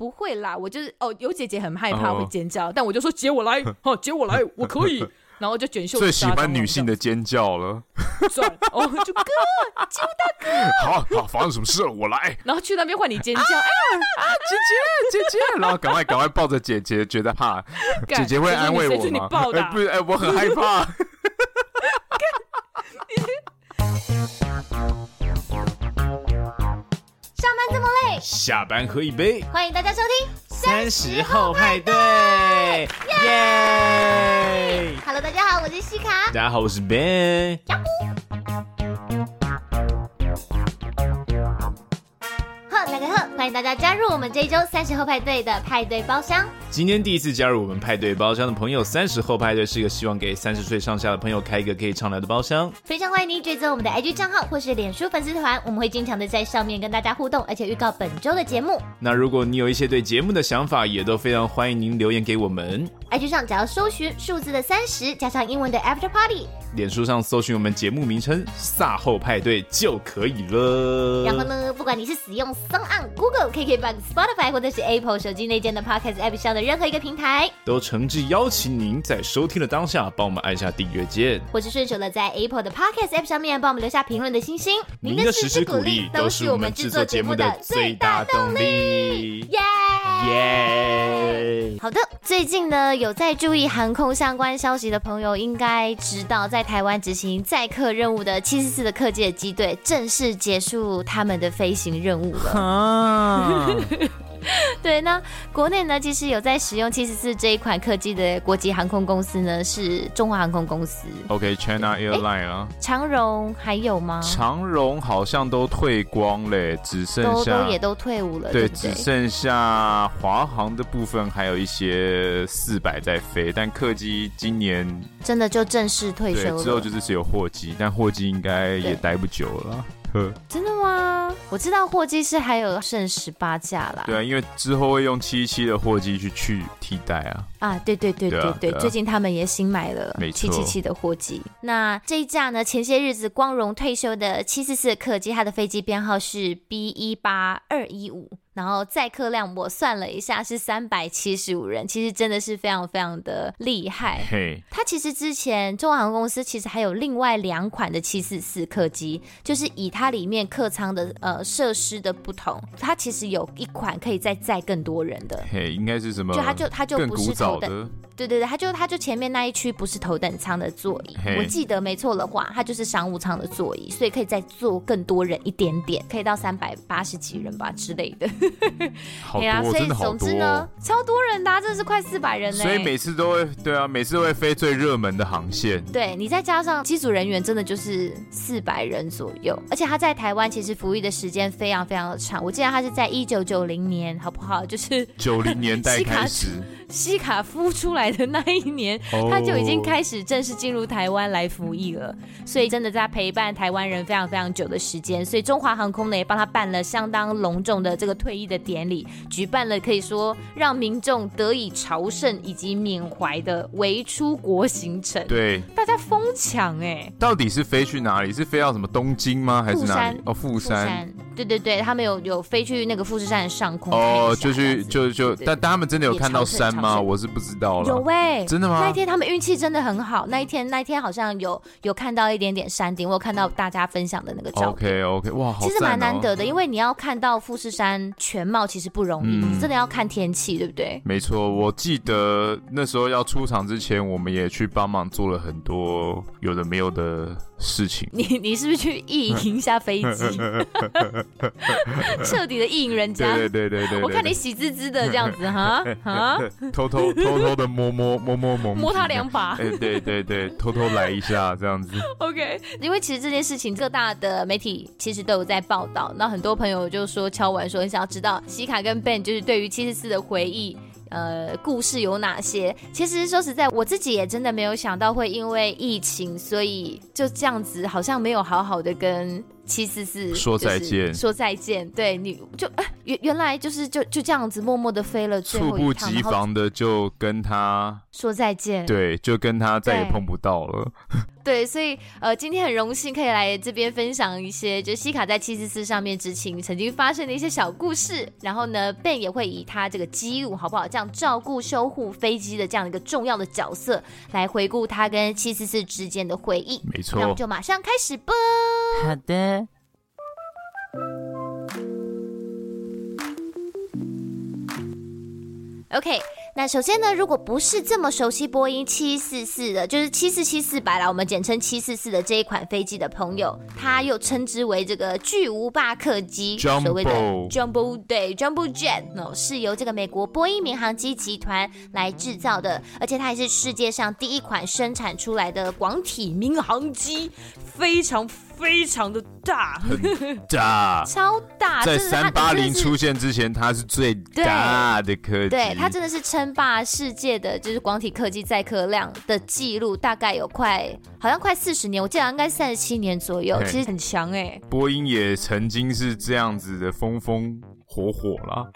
不会啦，我就是哦，有姐姐很害怕会尖叫，但我就说姐我来，好姐我来，我可以。然后就卷袖子，最喜欢女性的尖叫了。算哦，就哥，救大哥！好好，发生什么事了？我来。然后去那边换你尖叫，啊啊，姐姐姐姐！然后赶快赶快抱着姐姐，觉得怕，姐姐会安慰我吗？你，不是，哎，我很害怕。上班这么累，下班喝一杯。欢迎大家收听三十后派对，耶！Hello，大家好，我是西卡。大家好，我是 Ben。欢迎大家加入我们这一周三十后派对的派对包厢。今天第一次加入我们派对包厢的朋友，三十后派对是一个希望给三十岁上下的朋友开一个可以畅聊的包厢。非常欢迎您追踪我们的 IG 账号或是脸书粉丝团，我们会经常的在上面跟大家互动，而且预告本周的节目。那如果你有一些对节目的想法，也都非常欢迎您留言给我们。IG 上只要搜寻数字的三十加上英文的 After Party，脸书上搜寻我们节目名称“卅后派对”就可以了。然后呢，不管你是使用 SoundOn Google、KKBox、Spotify 或者是 Apple 手机内建的 Podcast App 上的任何一个平台，都诚挚邀请您在收听的当下，帮我们按下订阅键，或是顺手的在 Apple 的 Podcast App 上面帮我们留下评论的星星。您的支持鼓励都是我们制作节目的最大动力。耶耶！好的，最近呢，有在注意航空相关消息的朋友，应该知道，在台湾执行载客任务的七四四的客机的机队正式结束他们的飞行任务了。啊 对，那国内呢，其实有在使用七十四这一款客机的国际航空公司呢，是中华航空公司。OK，China Airline 啊。长荣还有吗？长荣好像都退光嘞，只剩下都都也都退伍了。对，对对只剩下华航的部分还有一些四百在飞，但客机今年真的就正式退休了。之后就是只有货机，但货机应该也待不久了。真的吗？我知道货机是还有剩十八架啦。对啊，因为之后会用七七的货机去去替代啊。啊，对对对对对，对，对啊，最近他们也新买了七七七的货机。那这一架呢，前些日子光荣退休的七四四客机，它的飞机编号是 B 一八二一五。然后载客量我算了一下是三百七十五人，其实真的是非常非常的厉害。嘿，它其实之前中华航空公司其实还有另外两款的七四四客机，就是以它里面客舱的呃设施的不同，它其实有一款可以再载更多人的。嘿，应该是什么？就它就它就不是头等。的对对对，他就他就前面那一区不是头等舱的座椅，我记得没错的话，它就是商务舱的座椅，所以可以再坐更多人一点点，可以到三百八十几人吧之类的。好多，啊、所以总之呢，超多人的，啊，真的是快四百人呢。所以每次都会，对啊，每次都会飞最热门的航线。对，你再加上机组人员，真的就是四百人左右。而且他在台湾其实服役的时间非常非常的长，我记得他是在一九九零年，好不好？就是九零年代 开始。西卡夫出来的那一年，他就已经开始正式进入台湾来服役了，所以真的在陪伴台湾人非常非常久的时间。所以中华航空呢也帮他办了相当隆重的这个退役的典礼，举办了可以说让民众得以朝圣以及缅怀的为出国行程。对，大家疯抢哎！到底是飞去哪里？是飞到什么东京吗？还是哪里？山哦，富山。富山。对对对，他们有有飞去那个富士山的上空哦，就去就就，但但他们真的有看到山吗？我是不知道了。有喂，真的吗？那一天他们运气真的很好，那一天那一天好像有有看到一点点山顶，我有看到大家分享的那个照片。OK OK，哇，好、哦、其实蛮难得的，因为你要看到富士山全貌其实不容易，真的要看天气，对不对？没错，我记得那时候要出场之前，我们也去帮忙做了很多有的没有的事情。你你是不是去意淫一下飞机？彻底的意淫人家，对对对对对，我看你喜滋滋的这样子哈哈，偷偷偷偷的摸摸摸摸摸摸他两把，哎对对对，偷偷来一下这样子。OK，因为其实这件事情各大的媒体其实都有在报道，那很多朋友就说敲完说很想要知道西卡跟 Ben 就是对于七十四的回忆。呃，故事有哪些？其实说实在，我自己也真的没有想到会因为疫情，所以就这样子，好像没有好好的跟七四四说再见，说再见。对，你就哎，原原来就是就就这样子默默的飞了最后一趟，猝不及防的就跟他。说再见。对，就跟他再也碰不到了。对，所以呃，今天很荣幸可以来这边分享一些，就西卡在七四四上面执勤曾经发生的一些小故事。然后呢，Ben 也会以他这个机务好不好，这样照顾修护飞机的这样一个重要的角色，来回顾他跟七四四之间的回忆。没错，那我们就马上开始吧。好的。OK，那首先呢，如果不是这么熟悉波音七四四的，就是七四七四百啦，我们简称七四四的这一款飞机的朋友，它又称之为这个巨无霸客机，所谓的 Jumbo 对 Jumbo Jet，哦，是由这个美国波音民航机集团来制造的，而且它也是世界上第一款生产出来的广体民航机，非常。非常的大，很大，超大。在三八零出现之前，它是最大的客机。对，它真的是称霸世界的，就是广体客机载客量的记录，大概有快，好像快四十年，我记得应该三十七年左右，其实很强哎、欸。波音也曾经是这样子的风风火火啦。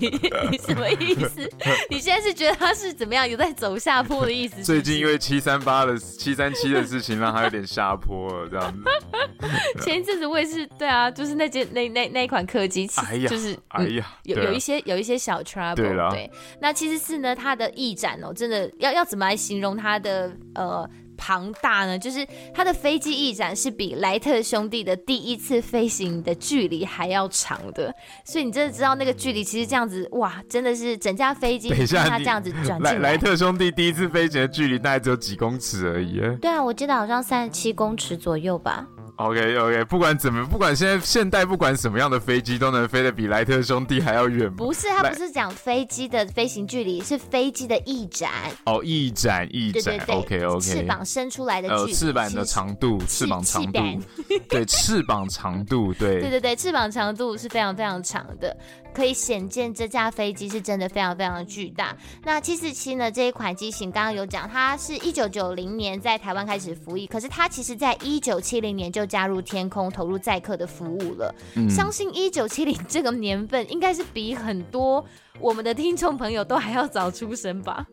你你什么意思？你现在是觉得他是怎么样？有在走下坡的意思？最近因为七三八的七三七的事情，让他有点下坡了，这样子。前一阵子我也是，对啊，就是那件那那那一款客机，哎呀，就是哎呀，有有一些有一些小 trouble。对，那其实是呢，它的翼展哦，真的要要怎么来形容它的呃？庞大呢，就是它的飞机翼展是比莱特兄弟的第一次飞行的距离还要长的，所以你真的知道那个距离其实这样子，哇，真的是整架飞机 像它这样子转进来。莱特兄弟第一次飞行的距离大概只有几公尺而已。对啊，我记得好像三十七公尺左右吧。OK OK，不管怎么，不管现在现代不管什么样的飞机都能飞得比莱特兄弟还要远。不是，他不是讲飞机的飞行距离，是飞机的翼展。哦，翼展，翼展。OK OK，翅膀伸出来的距离。呃，翅膀的长度，翅膀长度。对，翅膀长度，对。对对对，翅膀长度是非常非常长的。可以显见这架飞机是真的非常非常的巨大。那七四七呢，这一款机型，刚刚有讲，它是一九九零年在台湾开始服役，可是它其实在一九七零年就加入天空，投入载客的服务了。嗯、相信一九七零这个年份，应该是比很多我们的听众朋友都还要早出生吧。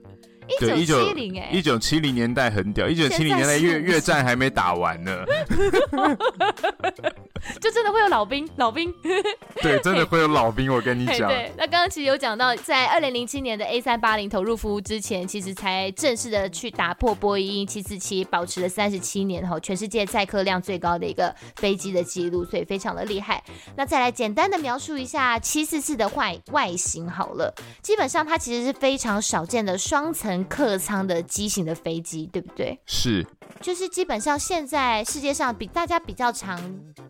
一九七零哎，一九七零年代很屌，一九七零年代越越战还没打完呢，就 真的会有老兵，老兵，对，真的会有老兵，我跟你讲。对，那刚刚其实有讲到，在二零零七年的 A 三八零投入服务之前，其实才正式的去打破波音七四七保持了三十七年后全世界载客量最高的一个飞机的记录，所以非常的厉害。那再来简单的描述一下七四四的外外形好了，基本上它其实是非常少见的双层。客舱的机型的飞机，对不对？是，就是基本上现在世界上比大家比较常、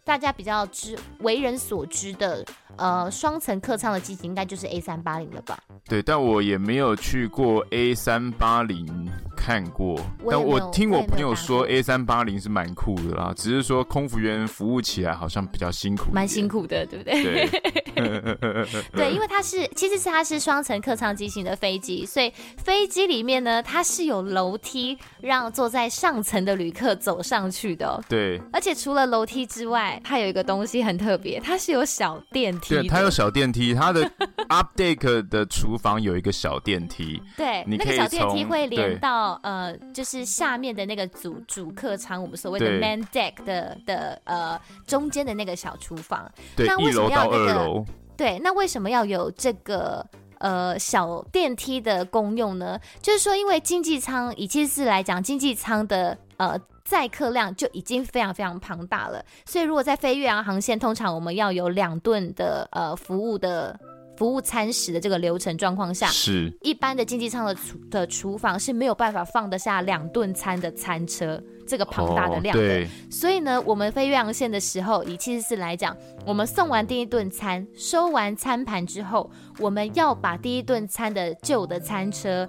大家比较知为人所知的，呃，双层客舱的机型，应该就是 A 三八零了吧？对，但我也没有去过 A 三八零看过，我但我听我朋友说 A 三八零是蛮酷的啦，只是说空服员服务起来好像比较辛苦，蛮辛苦的，对不对？对，对，因为它是其实是它是双层客舱机型的飞机，所以飞机里面呢，它是有楼梯让坐在上层的旅客走上去的。对，而且除了楼梯之外，它有一个东西很特别，它是有小电梯。对，它有小电梯，它的 update 的厨房有一个小电梯。对，那个小电梯会连到呃，就是下面的那个主主客舱，我们所谓的 main deck 的的呃中间的那个小厨房。对，那为什么要那个？一楼到二楼。对，那为什么要有这个呃小电梯的功用呢？就是说，因为经济舱以七四四来讲，经济舱的呃。载客量就已经非常非常庞大了，所以如果在飞越洋航线，通常我们要有两顿的呃服务的服务餐食的这个流程状况下，是一般的经济舱的厨的厨房是没有办法放得下两顿餐的餐车这个庞大的量的。所以呢，我们飞越洋线的时候，以七十四来讲，我们送完第一顿餐，收完餐盘之后，我们要把第一顿餐的旧的餐车。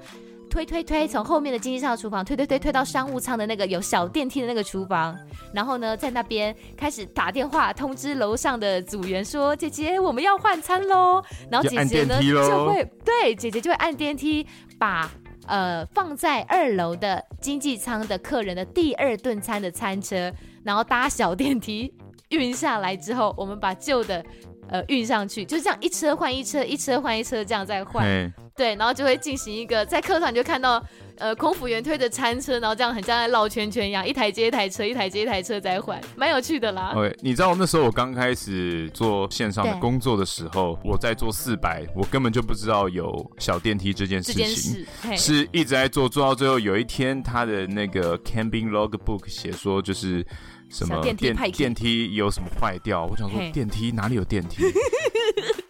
推推推，从后面的经济舱的厨房推推推推到商务舱的那个有小电梯的那个厨房，然后呢，在那边开始打电话通知楼上的组员说：“姐姐，我们要换餐喽。”然后姐姐呢就会对姐姐就会按电梯把呃放在二楼的经济舱的客人的第二顿餐的餐车，然后搭小电梯运下来之后，我们把旧的。呃运上去，就是这样一车换一车，一车换一车这样再换，对，然后就会进行一个在课堂你就看到。呃，空服员推着餐车，然后这样很像在绕圈圈一样，一台接一台车，一台接一台车在换，蛮有趣的啦。对，你知道那时候我刚开始做线上的工作的时候，我在做四百，我根本就不知道有小电梯这件事情，事是一直在做，做到最后有一天他的那个 camping logbook 写说就是什么电电电梯有什么坏掉，我想说电梯哪里有电梯？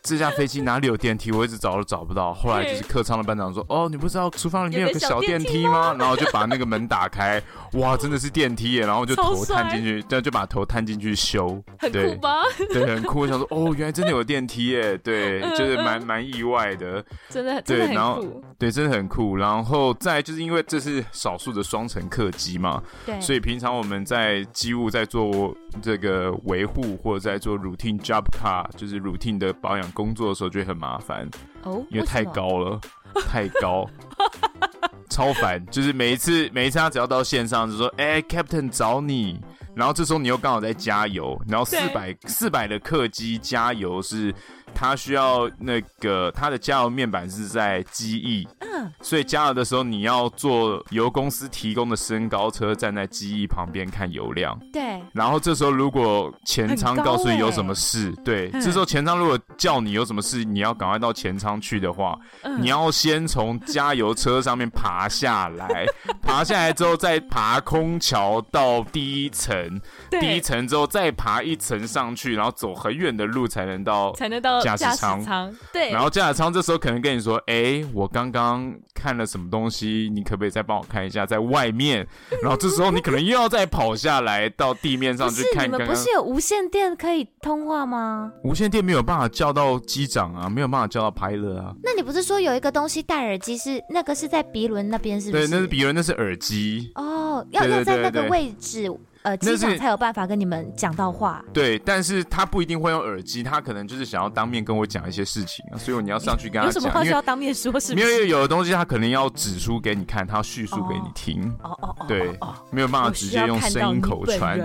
这架飞机哪里有电梯？我一直找都找不到。后来就是客舱的班长说：“哦，你不知道厨房里面有个小电梯吗？”然后就把那个门打开，哇，真的是电梯耶！然后就头探进去，这 样就把头探进去修，很酷吧？对，很酷。我想说，哦，原来真的有电梯耶！对，就是蛮蛮意外的，真的，对，然后对，真的很酷。然后再就是因为这是少数的双层客机嘛，对，所以平常我们在机务在做这个维护或者在做 routine job car，就是 routine 的保养。工作的时候就会很麻烦哦，因为太高了，太高，超烦。就是每一次，每一次他只要到线上就说：“哎、欸，Captain 找你。”然后这时候你又刚好在加油，然后四百四百的客机加油是。它需要那个它的加油面板是在机翼，嗯，所以加油的时候你要坐油公司提供的升高车，站在机翼旁边看油量。对。然后这时候如果前舱告诉你有什么事，欸、对，这时候前舱如果叫你有什么事，你要赶快到前舱去的话，嗯、你要先从加油车上面爬下来，爬下来之后再爬空桥到第一层，第一层之后再爬一层上去，然后走很远的路才能到，才能到。驾驶舱，对，然后驾驶舱这时候可能跟你说：“哎，我刚刚看了什么东西，你可不可以再帮我看一下，在外面？” 然后这时候你可能又要再跑下来到地面上去看。你们不是有无线电可以通话吗？无线电没有办法叫到机长啊，没有办法叫到 pilot 啊。那你不是说有一个东西戴耳机是那个是在鼻轮那边是不是？对，那是鼻轮，那是耳机。哦，要要在那个位置。呃，机长才有办法跟你们讲到话。对，但是他不一定会用耳机，他可能就是想要当面跟我讲一些事情啊，所以你要上去跟他讲。有什么话需要当面说？是？因为有的东西他可能要指出给你看，他要叙述给你听。哦哦哦。对，没有办法直接用声音口传。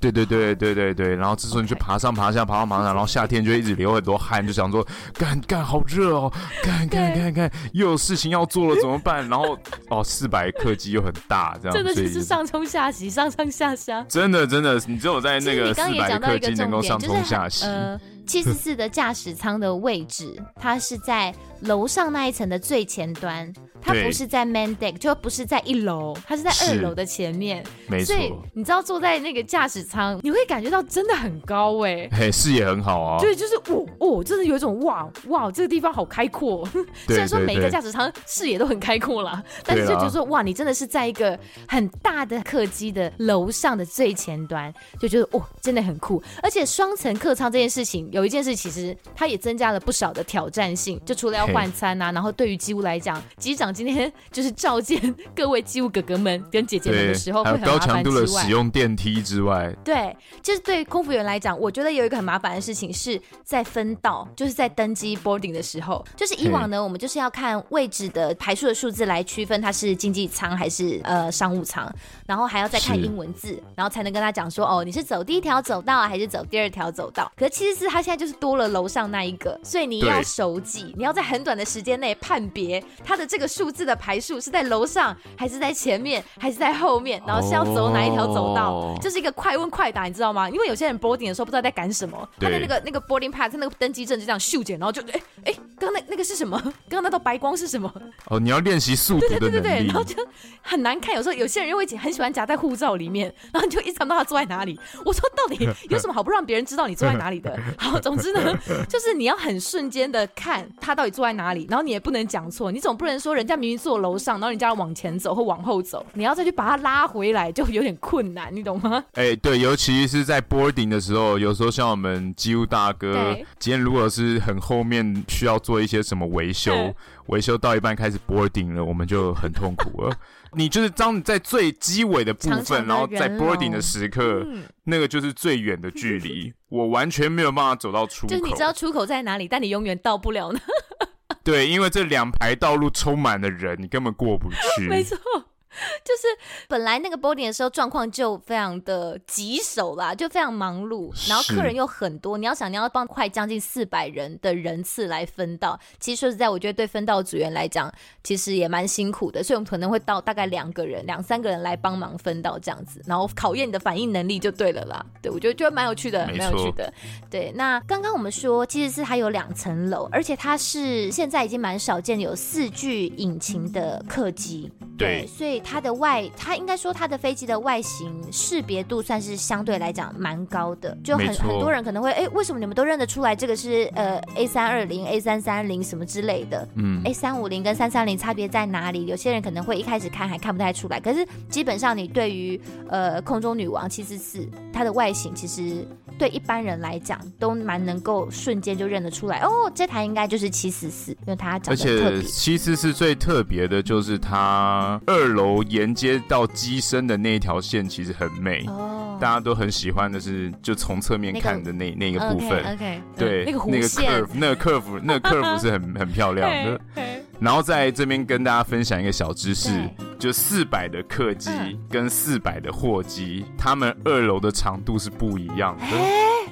对对对对对对，然后这时候你就爬上爬下，爬上爬上，然后夏天就一直流很多汗，就想说干干好热哦，干干干干又有事情要做了怎么办？然后哦，四百客机又很大，这样真的就是上冲下洗，上上下下。真的真的，你只有在那个四百克金能够上冲下洗。呃，七四四的驾驶舱的位置，它是在楼上那一层的最前端。它不是在 main deck，就不是在一楼，它是在二楼的前面。没错。所以你知道坐在那个驾驶舱，你会感觉到真的很高哎、欸。嘿，视野很好啊。对，就是哦哦，真的有一种哇哇，这个地方好开阔。虽然说每一个驾驶舱视野都很开阔啦，但是就觉得说哇，你真的是在一个很大的客机的楼上的最前端，就觉得哦，真的很酷。而且双层客舱这件事情，有一件事其实它也增加了不少的挑战性。就除了要换餐啊，然后对于机务来讲，机长。今天就是召见各位机务哥哥们跟姐姐们的时候，会很麻烦高强度的使用电梯之外，对，就是对空服员来讲，我觉得有一个很麻烦的事情是在分道，就是在登机 boarding 的时候，就是以往呢，我们就是要看位置的排数的数字来区分它是经济舱还是呃商务舱，然后还要再看英文字，然后才能跟他讲说哦，你是走第一条走道还是走第二条走道。可是其实是他现在就是多了楼上那一个，所以你要熟记，你要在很短的时间内判别它的这个数。字的排数是在楼上还是在前面还是在后面？然后是要走哪一条走道？Oh. 就是一个快问快答，你知道吗？因为有些人 boarding 的时候不知道在赶什么，他的那个那个 boarding pass，他那个登机证就这样秀剪，然后就哎哎，刚刚那那个是什么？刚刚那道白光是什么？哦，oh, 你要练习速读的能力。对对对对，然后就很难看。有时候有些人又会很喜欢夹在护照里面，然后你就一直看不到他坐在哪里。我说到底 有什么好不让别人知道你坐在哪里的？好，总之呢，就是你要很瞬间的看他到底坐在哪里，然后你也不能讲错，你总不能说人家明明坐楼上。然后你叫他往前走或往后走，你要再去把他拉回来，就有点困难，你懂吗？哎、欸，对，尤其是在 boarding 的时候，有时候像我们机务大哥，今天如果是很后面需要做一些什么维修，维修到一半开始 boarding 了，我们就很痛苦了。你就是当你在最机尾的部分，长长然后在 boarding 的时刻，嗯、那个就是最远的距离，我完全没有办法走到出口。就是你知道出口在哪里，但你永远到不了呢。对，因为这两排道路充满了人，你根本过不去。没错，就是本来那个 boarding 的时候状况就非常的棘手啦，就非常忙碌，然后客人又很多，你要想你要帮快将近四百人的人次来分到，其实说实在，我觉得对分道组员来讲，其实也蛮辛苦的，所以我们可能会到大概两个人、两三个人来帮忙分到这样子，然后考验你的反应能力就对了啦。对，我觉得就蛮有趣的，蛮有趣的。对，那刚刚我们说其实是它有两层楼，而且它是现在已经蛮少见有四具引擎的客机，对，所以。它的外，它应该说它的飞机的外形识别度算是相对来讲蛮高的，就很很多人可能会，哎，为什么你们都认得出来这个是呃 A 三二零、A 三三零什么之类的？嗯，A 三五零跟三三零差别在哪里？有些人可能会一开始看还看不太出来，可是基本上你对于呃空中女王七四四它的外形，其实对一般人来讲都蛮能够瞬间就认得出来。哦，这台应该就是七四四，因为它长得特别。而且七四四最特别的就是它二楼。连接到机身的那一条线其实很美，oh. 大家都很喜欢的是，就从侧面看的那那，那个部分 okay. 对，那个那个 curve，那个 curve，那个 curve 是很很漂亮的。然后在这边跟大家分享一个小知识，就四百的客机跟四百的货机，他们二楼的长度是不一样的。欸、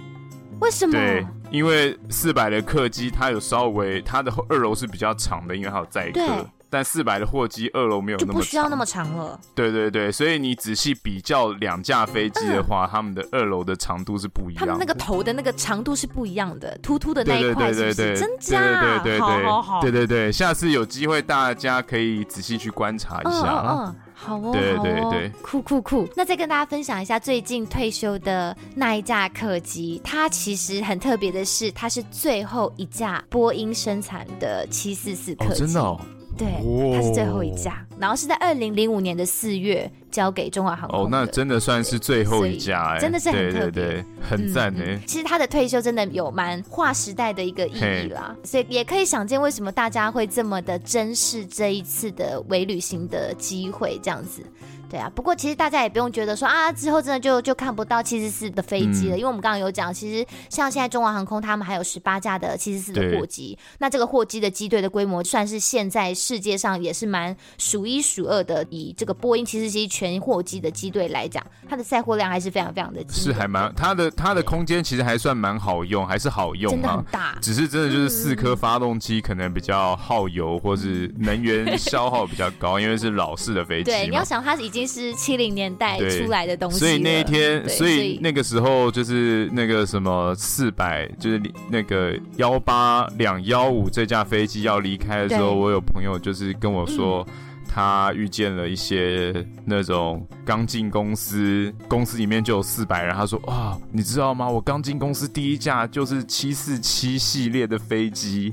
为什么？对，因为四百的客机它有稍微它的二楼是比较长的，因为它有载客。但四百的货机二楼没有那么长，就不需要那么长了。对对对，所以你仔细比较两架飞机的话，他、嗯、们的二楼的长度是不一样的。他们那个头的那个长度是不一样的，突突的那一块是不是？真假？对对对好好好，对对对，下次有机会大家可以仔细去观察一下。嗯，嗯，嗯，好哦，对对对对，酷酷酷。那再跟大家分享一下最近退休的那一架客机，它其实很特别的是，它是最后一架波音生产的七四四客机。哦，真的哦。对，它是最后一架，然后是在二零零五年的四月交给中华航空。哦，那真的算是最后一架，哎，真的是很特别，很赞呢、嗯。其实他的退休真的有蛮划时代的一个意义啦，所以也可以想见为什么大家会这么的珍视这一次的微旅行的机会，这样子。对啊，不过其实大家也不用觉得说啊，之后真的就就看不到七四四的飞机了，嗯，因为我们刚刚有讲，其实像现在中华航空他们还有十八架的七四四的货机，那这个货机的机队的规模算是现在世界上也是蛮数一数二的。以这个波音七四七全货机的机队来讲，它的载货量还是非常非常的是还蛮它的它的空间其实还算蛮好用，还是好用，真的很大，只是真的就是四颗发动机可能比较耗油，或是能源 消耗比较高，因为是老式的飞机。对，你要想它已经。是七零年代出来的东西，所以那一天，所以那个时候就是那个什么四百，就是那个幺八两幺五这架飞机要离开的时候，我有朋友就是跟我说，他遇见了一些那种刚进公司，公司里面就有四百人，他说哇，你知道吗？我刚进公司第一架就是七四七系列的飞机。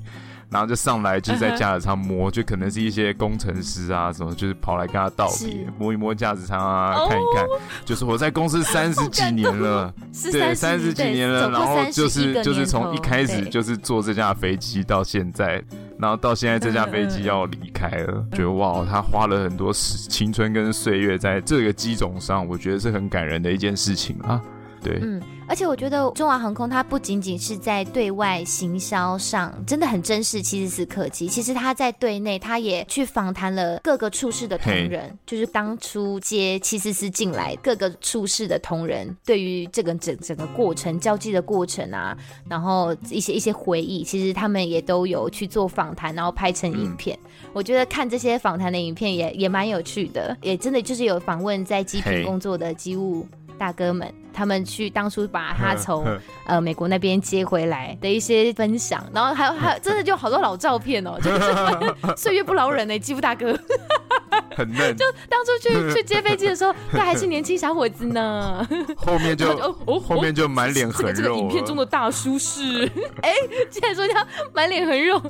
然后就上来，就是在驾驶舱摸，uh. 就可能是一些工程师啊什么，就是跑来跟他道别，摸一摸驾驶舱啊，oh. 看一看。就是我在公司 三十几年了，对，三十几年了，然后就是就是从一开始就是坐这架飞机到现在，然后到现在这架飞机要离开了，uh. 觉得哇，他花了很多时青春跟岁月在这个机种上，我觉得是很感人的一件事情啊，对。嗯而且我觉得中华航空它不仅仅是在对外行销上真的很珍视七十四客机，其实它在对内，它也去访谈了各个处室的同仁，就是当初接七四四进来各个处室的同仁，对于这个整整个过程交际的过程啊，然后一些一些回忆，其实他们也都有去做访谈，然后拍成影片。嗯、我觉得看这些访谈的影片也也蛮有趣的，也真的就是有访问在机坪工作的机务大哥们。他们去当初把他从呃美国那边接回来的一些分享，然后还有还有真的就好多老照片哦，就是 岁月不饶人呢，肌肤大哥，很嫩，就当初去 去接飞机的时候，他还是年轻小伙子呢，后面就哦后面就满脸横肉，这个影片中的大叔是。哎，竟然说他满脸横肉，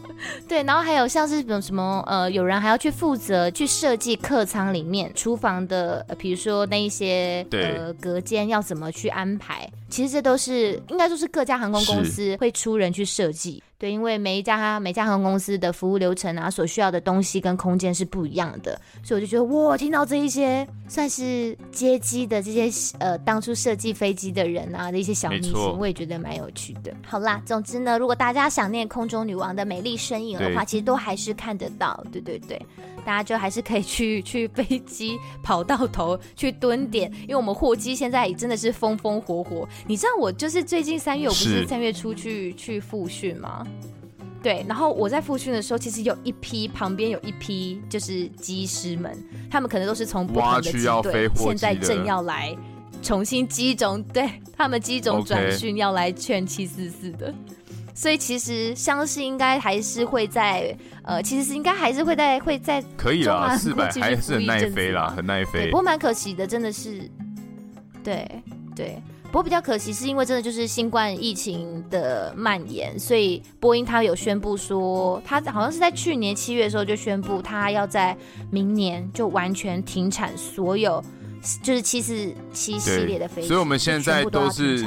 对，然后还有像是什么什么呃，有人还要去负责去设计客舱里面厨房的，比如说那一些呃隔间要怎么。去安排，其实这都是应该说是各家航空公司会出人去设计，对，因为每一家每家航空公司的服务流程啊，所需要的东西跟空间是不一样的，所以我就觉得哇，听到这一些算是接机的这些呃当初设计飞机的人啊的一些小秘辛，我也觉得蛮有趣的。好啦，总之呢，如果大家想念空中女王的美丽身影的话，其实都还是看得到，对对对。大家就还是可以去 去飞机跑道头去蹲点，因为我们货机现在真的是风风火火。你知道我就是最近三月，我不是三月初去去复训吗？对，然后我在复训的时候，其实有一批旁边有一批就是机师们，他们可能都是从不同的机队，现在正要来重新机种，对他们机种转训要来劝七四四的。所以其实相信应该还是会在呃，其实是应该还是会在会在可以啦，四百还是很耐飞啦，很耐飞。不过蛮可惜的，真的是，对对。不过比较可惜是因为真的就是新冠疫情的蔓延，所以波音它有宣布说，它好像是在去年七月的时候就宣布，它要在明年就完全停产所有就是七四七系列的飞机。所以我们现在都是。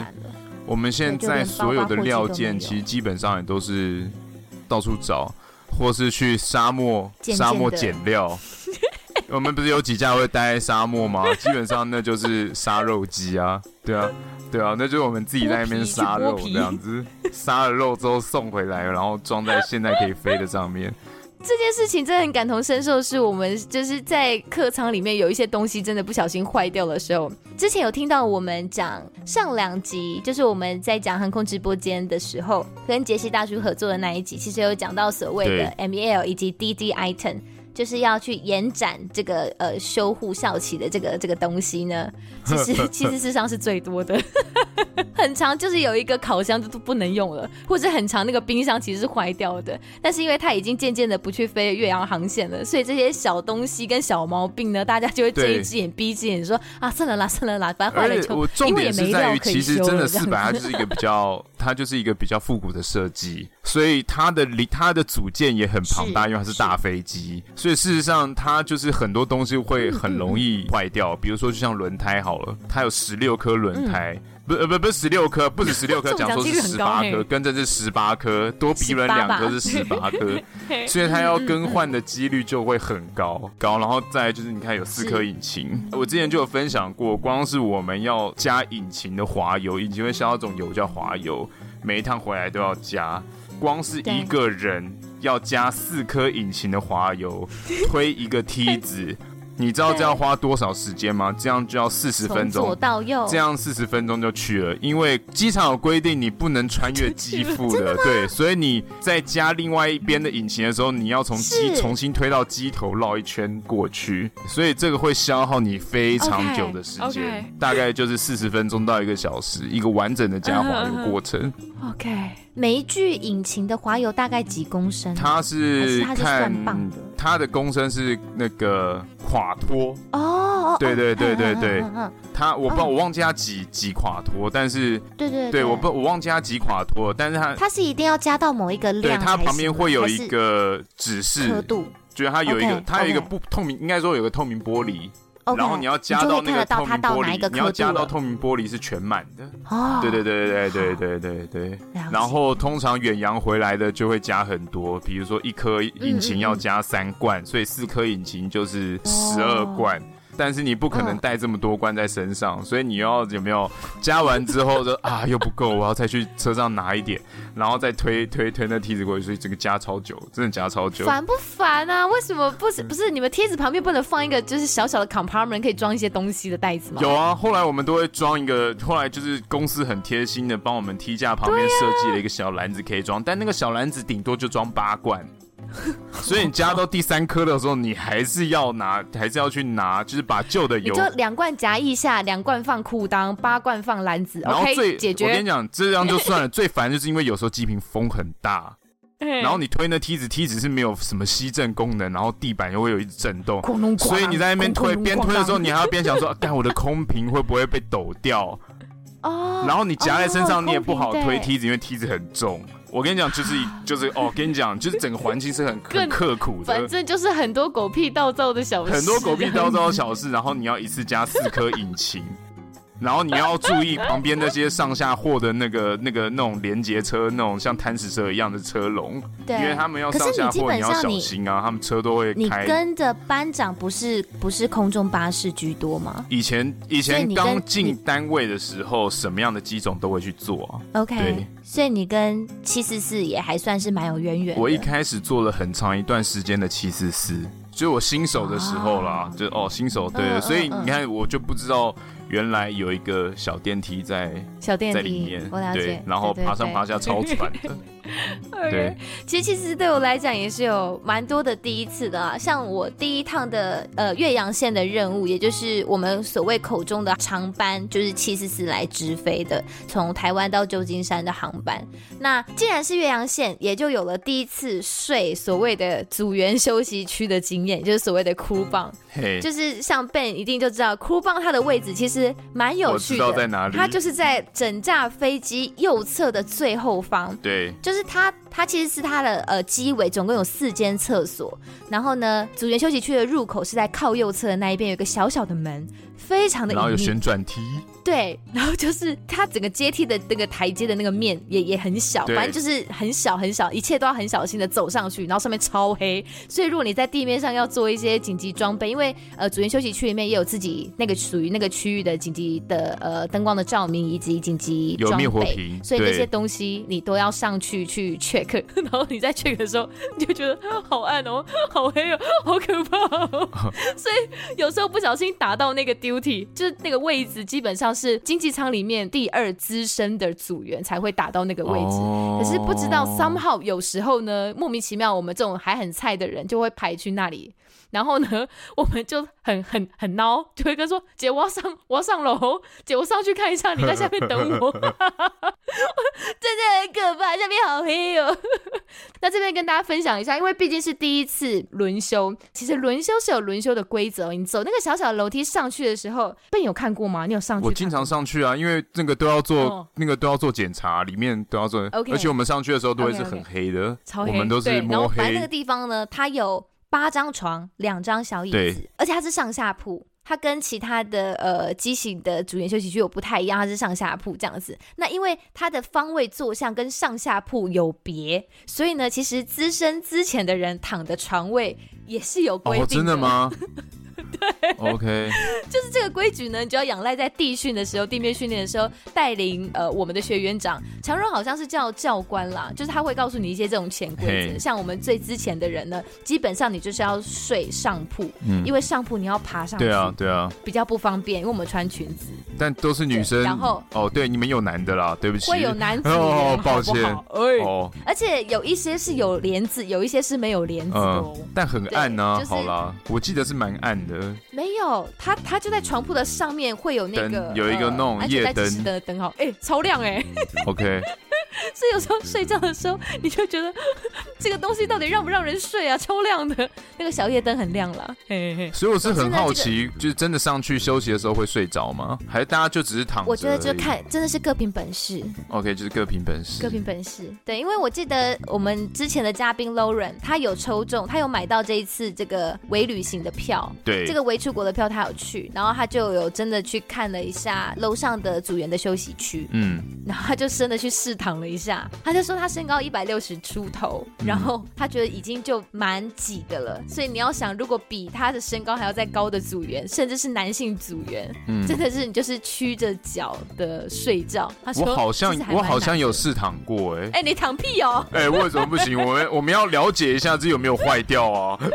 我们现在所有的料件，其实基本上也都是到处找，或是去沙漠沙漠捡料。我们不是有几架会待在沙漠吗？基本上那就是杀肉机啊，对啊，对啊，那就是我们自己在那边杀肉这样子，杀了肉之后送回来，然后装在现在可以飞的上面。这件事情真的很感同身受，是我们就是在客舱里面有一些东西真的不小心坏掉的时候，之前有听到我们讲上两集，就是我们在讲航空直播间的时候，跟杰西大叔合作的那一集，其实有讲到所谓的 MEL 以及 DD item。就是要去延展这个呃修护校期的这个这个东西呢，其实其实事实上是最多的，很长就是有一个烤箱都不能用了，或者很长那个冰箱其实是坏掉的，但是因为它已经渐渐的不去飞岳阳航线了，所以这些小东西跟小毛病呢，大家就会睁一只眼闭一只眼说啊算了啦算了啦，反正坏了就因为也没料可以修了。其实真的四百它就是一个比较，它就是一个比较复古的设计，所以它的离它的组件也很庞大，因为它是大飞机。所以事实上，它就是很多东西会很容易坏掉，比如说就像轮胎好了，它有十六颗轮胎，不呃不不是十六颗，不止十六颗，讲说是十八颗，跟着是十八颗，多鼻轮两颗是十八颗，所以它要更换的几率就会很高高。然后再就是你看有四颗引擎，我之前就有分享过，光是我们要加引擎的滑油，引擎会消耗一种油叫滑油，每一趟回来都要加，光是一个人。要加四颗引擎的滑油，推一个梯子，你知道这要花多少时间吗？这样就要四十分钟，从左到右，这样四十分钟就去了。因为机场有规定，你不能穿越机腹的，对，所以你在加另外一边的引擎的时候，你要从机重新推到机头绕一圈过去，所以这个会消耗你非常久的时间，okay, okay. 大概就是四十分钟到一个小时，一个完整的加滑油过程。OK。每一具引擎的滑油大概几公升？它是看它的公身是那个垮脱。哦，对对对对对，它我不知道我忘记它几几垮脱，但是对对对，我不我忘记它几垮脱，但是它它是一定要加到某一个量，对，它旁边会有一个指示度，就是它有一个它有一个不透明，应该说有个透明玻璃。然后你要加到那个透明玻璃，你要加到透明玻璃是全满的。哦，对对对对对对对对。然后通常远洋回来的就会加很多，比如说一颗引擎要加三罐，所以四颗引擎就是十二罐。哦但是你不可能带这么多罐在身上，哦、所以你要有没有加完之后就啊又不够，我要再去车上拿一点，然后再推推推那梯子过去，所以这个加超久，真的加超久。烦不烦啊？为什么不是不是你们梯子旁边不能放一个就是小小的 compartment 可以装一些东西的袋子吗？有啊，后来我们都会装一个，后来就是公司很贴心的帮我们梯架旁边设计了一个小篮子可以装，啊、但那个小篮子顶多就装八罐。所以你加到第三颗的时候，你还是要拿，还是要去拿，就是把旧的油，就两罐夹一下，两罐放裤裆，八罐放篮子。然后最 okay, 解决，我跟你讲，这样就算了。最烦就是因为有时候机坪风很大，然后你推那梯子，梯子是没有什么吸震功能，然后地板又会有一直震动，所以你在那边推，边推的时候，你还要边想说，干我的空瓶会不会被抖掉？哦，然后你夹在身上，你也不好推梯子，因为梯子很重。我跟你讲，就是就是哦，跟你讲，就是整个环境是很很刻苦的，反正就是很多狗屁倒灶的小事，很多狗屁倒灶的小事，然后你要一次加四颗引擎。然后你要注意旁边那些上下货的那个、那个、那种连接车，那种像贪食蛇一样的车龙，对，因为他们要上下货，你，你要小心啊，他们车都会开。你跟着班长不是不是空中巴士居多吗？以前以前刚进单位的时候，什么样的机种都会去做啊。OK，对，所以你跟七四四也还算是蛮有渊源。我一开始做了很长一段时间的七四四。就是我新手的时候啦，啊、就哦新手对，嗯、所以你看我就不知道。原来有一个小电梯在小电梯在里面，我了解，对，然后爬上爬下超喘的。对，其实其实对我来讲也是有蛮多的第一次的啊，像我第一趟的呃岳阳线的任务，也就是我们所谓口中的长班，就是七四四来直飞的，从台湾到旧金山的航班。那既然是岳阳线，也就有了第一次睡所谓的组员休息区的经验，就是所谓的 bunk。Hey, 就是像 Ben 一定就知道 crew bunk 它的位置其实蛮有趣的，我知道在哪里？它就是在整架飞机右侧的最后方。对，就是它，它其实是它的呃机尾总共有四间厕所，然后呢，组员休息区的入口是在靠右侧的那一边，有一个小小的门。非常的，然后有旋转梯，对，然后就是它整个阶梯的那个台阶的那个面也也很小，反正就是很小很小，一切都要很小心的走上去，然后上面超黑，所以如果你在地面上要做一些紧急装备，因为呃组员休息区里面也有自己那个属于那个区域的紧急的呃灯光的照明以及紧急装备，有灭火瓶，所以那些东西你都要上去去 check，然后你在 check 的时候你就觉得好暗哦，好黑哦，好可怕哦，所以有时候不小心打到那个 duty。就是那个位置，基本上是经济舱里面第二资深的组员才会打到那个位置。可是不知道 somehow 有时候呢，莫名其妙，我们这种还很菜的人就会排去那里。然后呢，我们就很很很孬，就会跟说：“姐，我要上，我要上楼，姐，我上去看一下，你在下面等我。”真的很可怕，下面好黑哦。那这边跟大家分享一下，因为毕竟是第一次轮休，其实轮休是有轮休的规则。你走那个小小的楼梯上去的时候，被你有看过吗？你有上去？我经常上去啊，因为那个都要做，哦、那个都要做检查，里面都要做。而且我们上去的时候都会是很黑的，超黑，我们都是摸黑。然后反正那个地方呢，它有。八张床，两张小椅子，而且它是上下铺，它跟其他的呃机型的主研休息区有不太一样，它是上下铺这样子。那因为它的方位坐向跟上下铺有别，所以呢，其实资深资浅的人躺的床位也是有规定的。哦，真的吗？对，OK，就是这个规矩呢，你就要仰赖在地训的时候、地面训练的时候带领呃我们的学员长，常荣好像是叫教官啦，就是他会告诉你一些这种潜规则。像我们最之前的人呢，基本上你就是要睡上铺，嗯，因为上铺你要爬上去，对啊，对啊，比较不方便，因为我们穿裙子，但都是女生。然后哦，对，你们有男的啦，对不起，会有男子哦，抱歉哦，而且有一些是有帘子，有一些是没有帘子哦，但很暗呢。好啦，我记得是蛮暗的。没有，他他就在床铺的上面会有那个有一个那种夜灯的灯号，哎，超亮哎。OK。所以有时候睡觉的时候，你就觉得 这个东西到底让不让人睡啊？超亮的那个小夜灯很亮了。嘿嘿。所以我是很好奇，这个、就是真的上去休息的时候会睡着吗？还是大家就只是躺着？我觉得就看真的是各凭本事。OK，就是各凭本事。各凭本事。对，因为我记得我们之前的嘉宾 Lauren，他有抽中，他有买到这一次这个微旅行的票。对。这个微出国的票他有去，然后他就有真的去看了一下楼上的组员的休息区。嗯。然后他就真的去试躺了一下，他就说他身高一百六十出头，然后他觉得已经就蛮挤的了。所以你要想，如果比他的身高还要再高的组员，甚至是男性组员，嗯，真的是你就是屈着脚的睡觉。他说我好像我好像有试躺过，哎，哎，你躺屁哦！哎，为什么不行？我们我们要了解一下这有没有坏掉啊？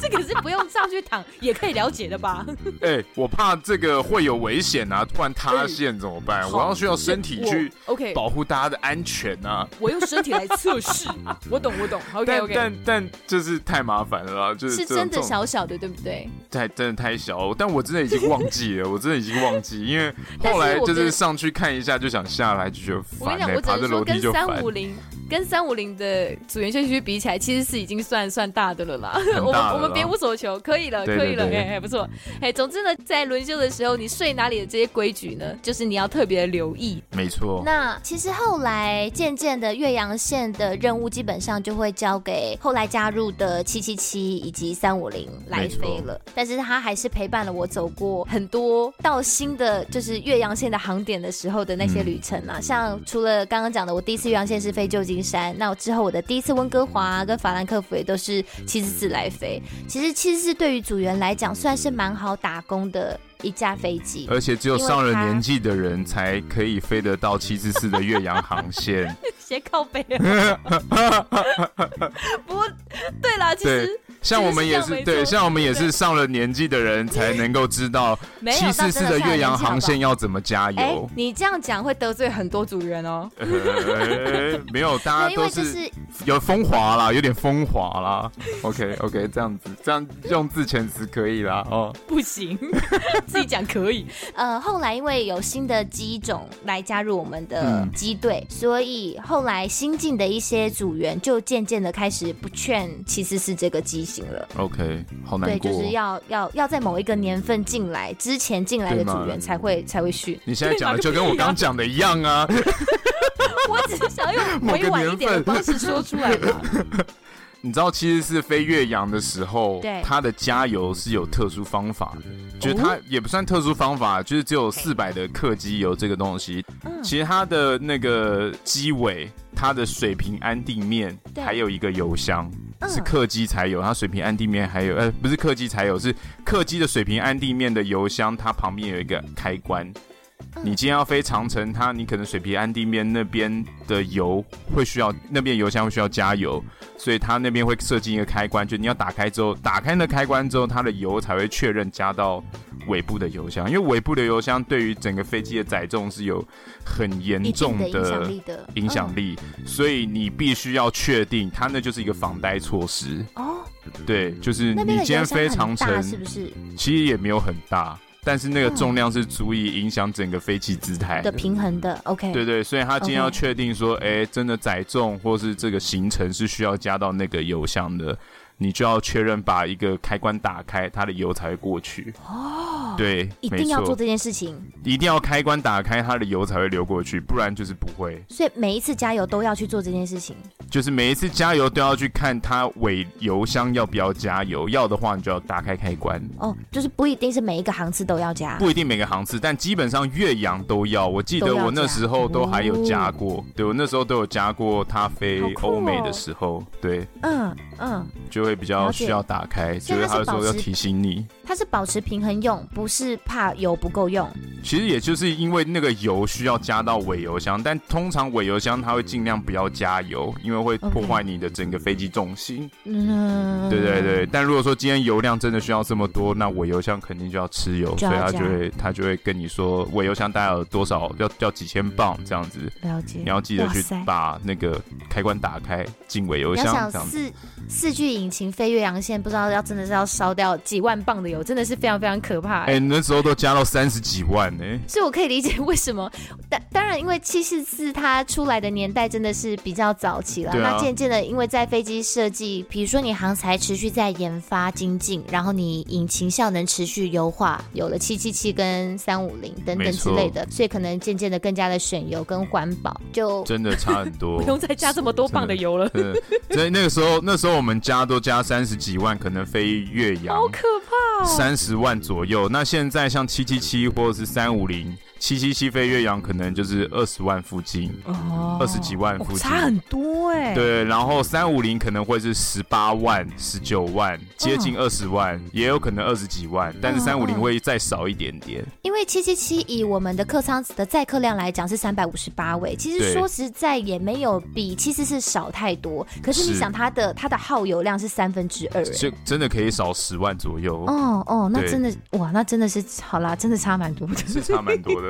这个是不用上去躺也可以了解的吧？哎，我怕这个会有危险啊，突然塌陷怎么办？我要需要身体去 OK 保护大家的安全啊！我用身体来测试，我懂我懂。OK OK，但但就是太麻烦了啦，就是是真的小小的，对不对？太真的太小，但我真的已经忘记了，我真的已经忘记，因为后来就是上去看一下就想下来，就觉得烦。我跟你讲，我只能说跟三五零跟三五零的组员休息区比起来，其实是已经算算大的了啦。我们我们别无所求，可以了，可以了，哎哎不错。哎，总之呢，在轮休的时候，你睡哪里的这些规矩呢，就是你要特别的留意。没错。那其实后来渐渐的岳阳线的任务基本上就会交给后来加入的七七七以及三五零来飞了，错但是他还是陪伴了我走过很多到新的就是岳阳线的航点的时候的那些旅程啊，嗯、像除了刚刚讲的我第一次岳阳线是飞旧金山，那我之后我的第一次温哥华跟法兰克福也都是七四四来飞。其实七四四对于组员来讲算是蛮好打工的。一架飞机，而且只有上了年纪的人才可以飞得到七四四的岳阳航线。斜靠背啊！不，对啦，其实像我们也是对，像我们也是上了年纪的人才能够知道七四四的岳阳航线要怎么加油。你这样讲会得罪很多组员哦。没有，大家都是有风华啦，有点风华啦。OK OK，这样子，这样用字遣词可以啦。哦，不行，自己讲可以。呃，后来因为有新的机种来加入我们的机队，所以后来新进的一些组员就渐渐的开始不劝其实是这个机型了。OK，好难过。对，就是要要要在某一个年份进来之前进来的组员才会才会训。你现在讲的就跟我刚讲的一样啊。我只是想用委婉一点的方式说出来的。你知道，其实是飞越洋的时候，它的加油是有特殊方法的，就是它也不算特殊方法，就是只有四百的客机油这个东西。其实它的那个机尾，它的水平安定面还有一个油箱，是客机才有。它水平安地面还有，呃，不是客机才有，是客机的水平安地面的油箱，它旁边有一个开关。你今天要飞长城，它你可能水平安地面那边的油会需要，那边油箱会需要加油，所以它那边会设计一个开关，就你要打开之后，打开那开关之后，它的油才会确认加到尾部的油箱，因为尾部的油箱对于整个飞机的载重是有很严重的影响力的影响力，所以你必须要确定它那就是一个防呆措施哦，对，就是你今天飞长城是不是？其实也没有很大。但是那个重量是足以影响整个飞机姿态的平衡的，OK。对对，所以他今天要确定说，哎真的载重或是这个行程是需要加到那个油箱的。你就要确认把一个开关打开，它的油才会过去。哦，对，一定要做这件事情。一定要开关打开，它的油才会流过去，不然就是不会。所以每一次加油都要去做这件事情。就是每一次加油都要去看它尾油箱要不要加油，要的话你就要打开开关。哦，就是不一定是每一个航次都要加，不一定每个航次，但基本上岳阳都要。我记得我那时候都还有加过，哦、对我那时候都有加过，它飞欧美的时候，哦、对，嗯嗯，就。会比较需要打开，就是他说要提醒你，它是保持平衡用，不是怕油不够用。其实也就是因为那个油需要加到尾油箱，但通常尾油箱它会尽量不要加油，因为会破坏你的整个飞机重心。嗯，对对对。但如果说今天油量真的需要这么多，那尾油箱肯定就要吃油，所以他就会他就会跟你说尾油箱大概有多少，要要几千磅这样子。了解。你要记得去把那个开关打开进尾油箱这样四。四具引擎飞越洋线，不知道要真的是要烧掉几万磅的油，真的是非常非常可怕。哎、欸，那时候都加到三十几万呢、欸。所以我可以理解为什么，当当然因为七四四它出来的年代真的是比较早期了。啊、那渐渐的，因为在飞机设计，比如说你航材持续在研发精进，然后你引擎效能持续优化，有了七七七跟三五零等等之类的，所以可能渐渐的更加的省油跟环保，就真的差很多，不用再加这么多磅的油了。所以那个时候，那时候。我们加都加三十几万，可能飞越洋，好可怕哦，三十万左右。那现在像七七七或者是三五零。七七七飞岳阳可能就是二十万附近，哦，二十几万附近，差很多哎。对，然后三五零可能会是十八万、十九万，接近二十万，也有可能二十几万，但是三五零会再少一点点。因为七七七以我们的客舱的载客量来讲是三百五十八位，其实说实在也没有比七四四少太多。可是你想它的它的耗油量是三分之二，就真的可以少十万左右。哦哦，那真的哇，那真的是好啦，真的差蛮多的，是差蛮多的。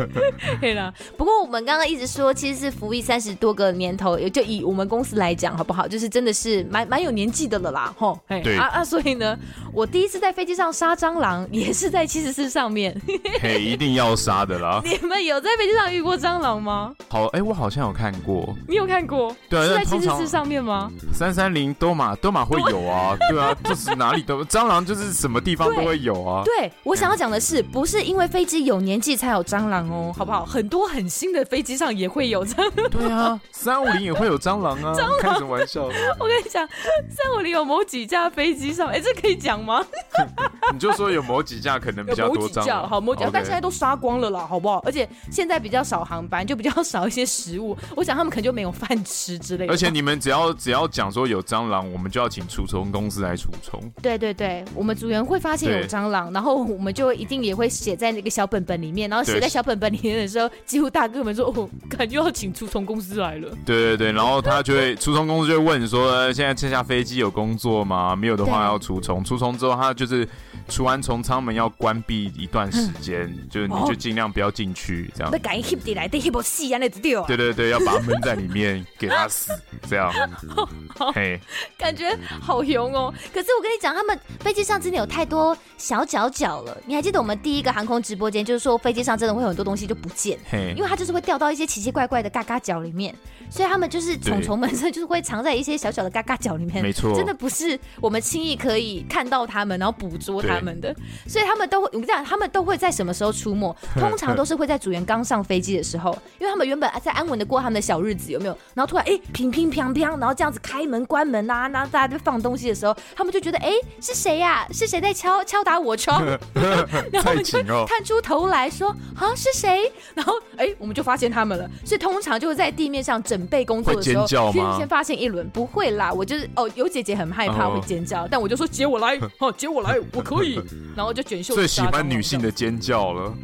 对啦，不过我们刚刚一直说，其实是服役三十多个年头，也就以我们公司来讲，好不好？就是真的是蛮蛮有年纪的了啦，吼。对啊啊，所以呢，我第一次在飞机上杀蟑螂，也是在七十四上面。嘿，一定要杀的啦！你们有在飞机上遇过蟑螂吗？好，哎，我好像有看过。你有看过？对，是在七十四上面吗？三三零多马多马会有啊，对啊，就是哪里都蟑螂，就是什么地方都会有啊。对，我想要讲的是，不是因为飞机有年纪才有蟑螂哦，好不好？很多很新的飞机上也会有蟑螂。对啊，三五零也会有蟑螂啊！蟑螂？开什么玩笑？我跟你讲，三五零有某几架飞机上，哎，这可以讲吗？你就说有某几架可能比较多蟑螂，好，某几架，但现在都杀光了啦，好不好？而且现在比较少航班，就比较少一些食物。我想他们可能就没有饭吃之类的。而且你们只要只要讲说有蟑螂，我们就要请除虫公司来除虫。对对对，我们组员会发现有蟑螂，然后我们就一定也会写在那个小本本里面。然后写在小本本里面的时候，几乎大哥们说哦，感觉要请出从公司来了。对对对，然后他就会出从公司就会问说，现在这架飞机有工作吗？没有的话要除从，除从之后他就是。除完从舱门要关闭一段时间，嗯、就是你就尽量不要进去，这样。那赶紧 keep 来，得 keep 死啊，那只掉。对对对，要把它闷在里面，给他死，这样。嘿，感觉好勇哦。可是我跟你讲，他们飞机上真的有太多小角角了。你还记得我们第一个航空直播间，就是说飞机上真的会有很多东西就不见，嘿因为它就是会掉到一些奇奇怪怪的嘎嘎角里面，所以他们就是虫虫们，就是会藏在一些小小的嘎嘎角里面。没错，真的不是我们轻易可以看到他们，然后捕捉他们。的，所以他们都会，我跟你讲，他们都会在什么时候出没？通常都是会在组员刚上飞机的时候，因为他们原本在安稳的过他们的小日子，有没有？然后突然，哎，乒乒乓乓，然后这样子开门关门啊，然后大家就放东西的时候，他们就觉得，哎，是谁呀？是谁在敲敲打我窗？然后我们就探出头来说，啊，是谁？然后，哎，我们就发现他们了。所以通常就会在地面上准备工作的时候，先先发现一轮，不会啦，我就是哦，有姐姐很害怕会尖叫，但我就说姐我来，哦，接我来，我可以。然后就卷袖，最喜欢女性的尖叫了。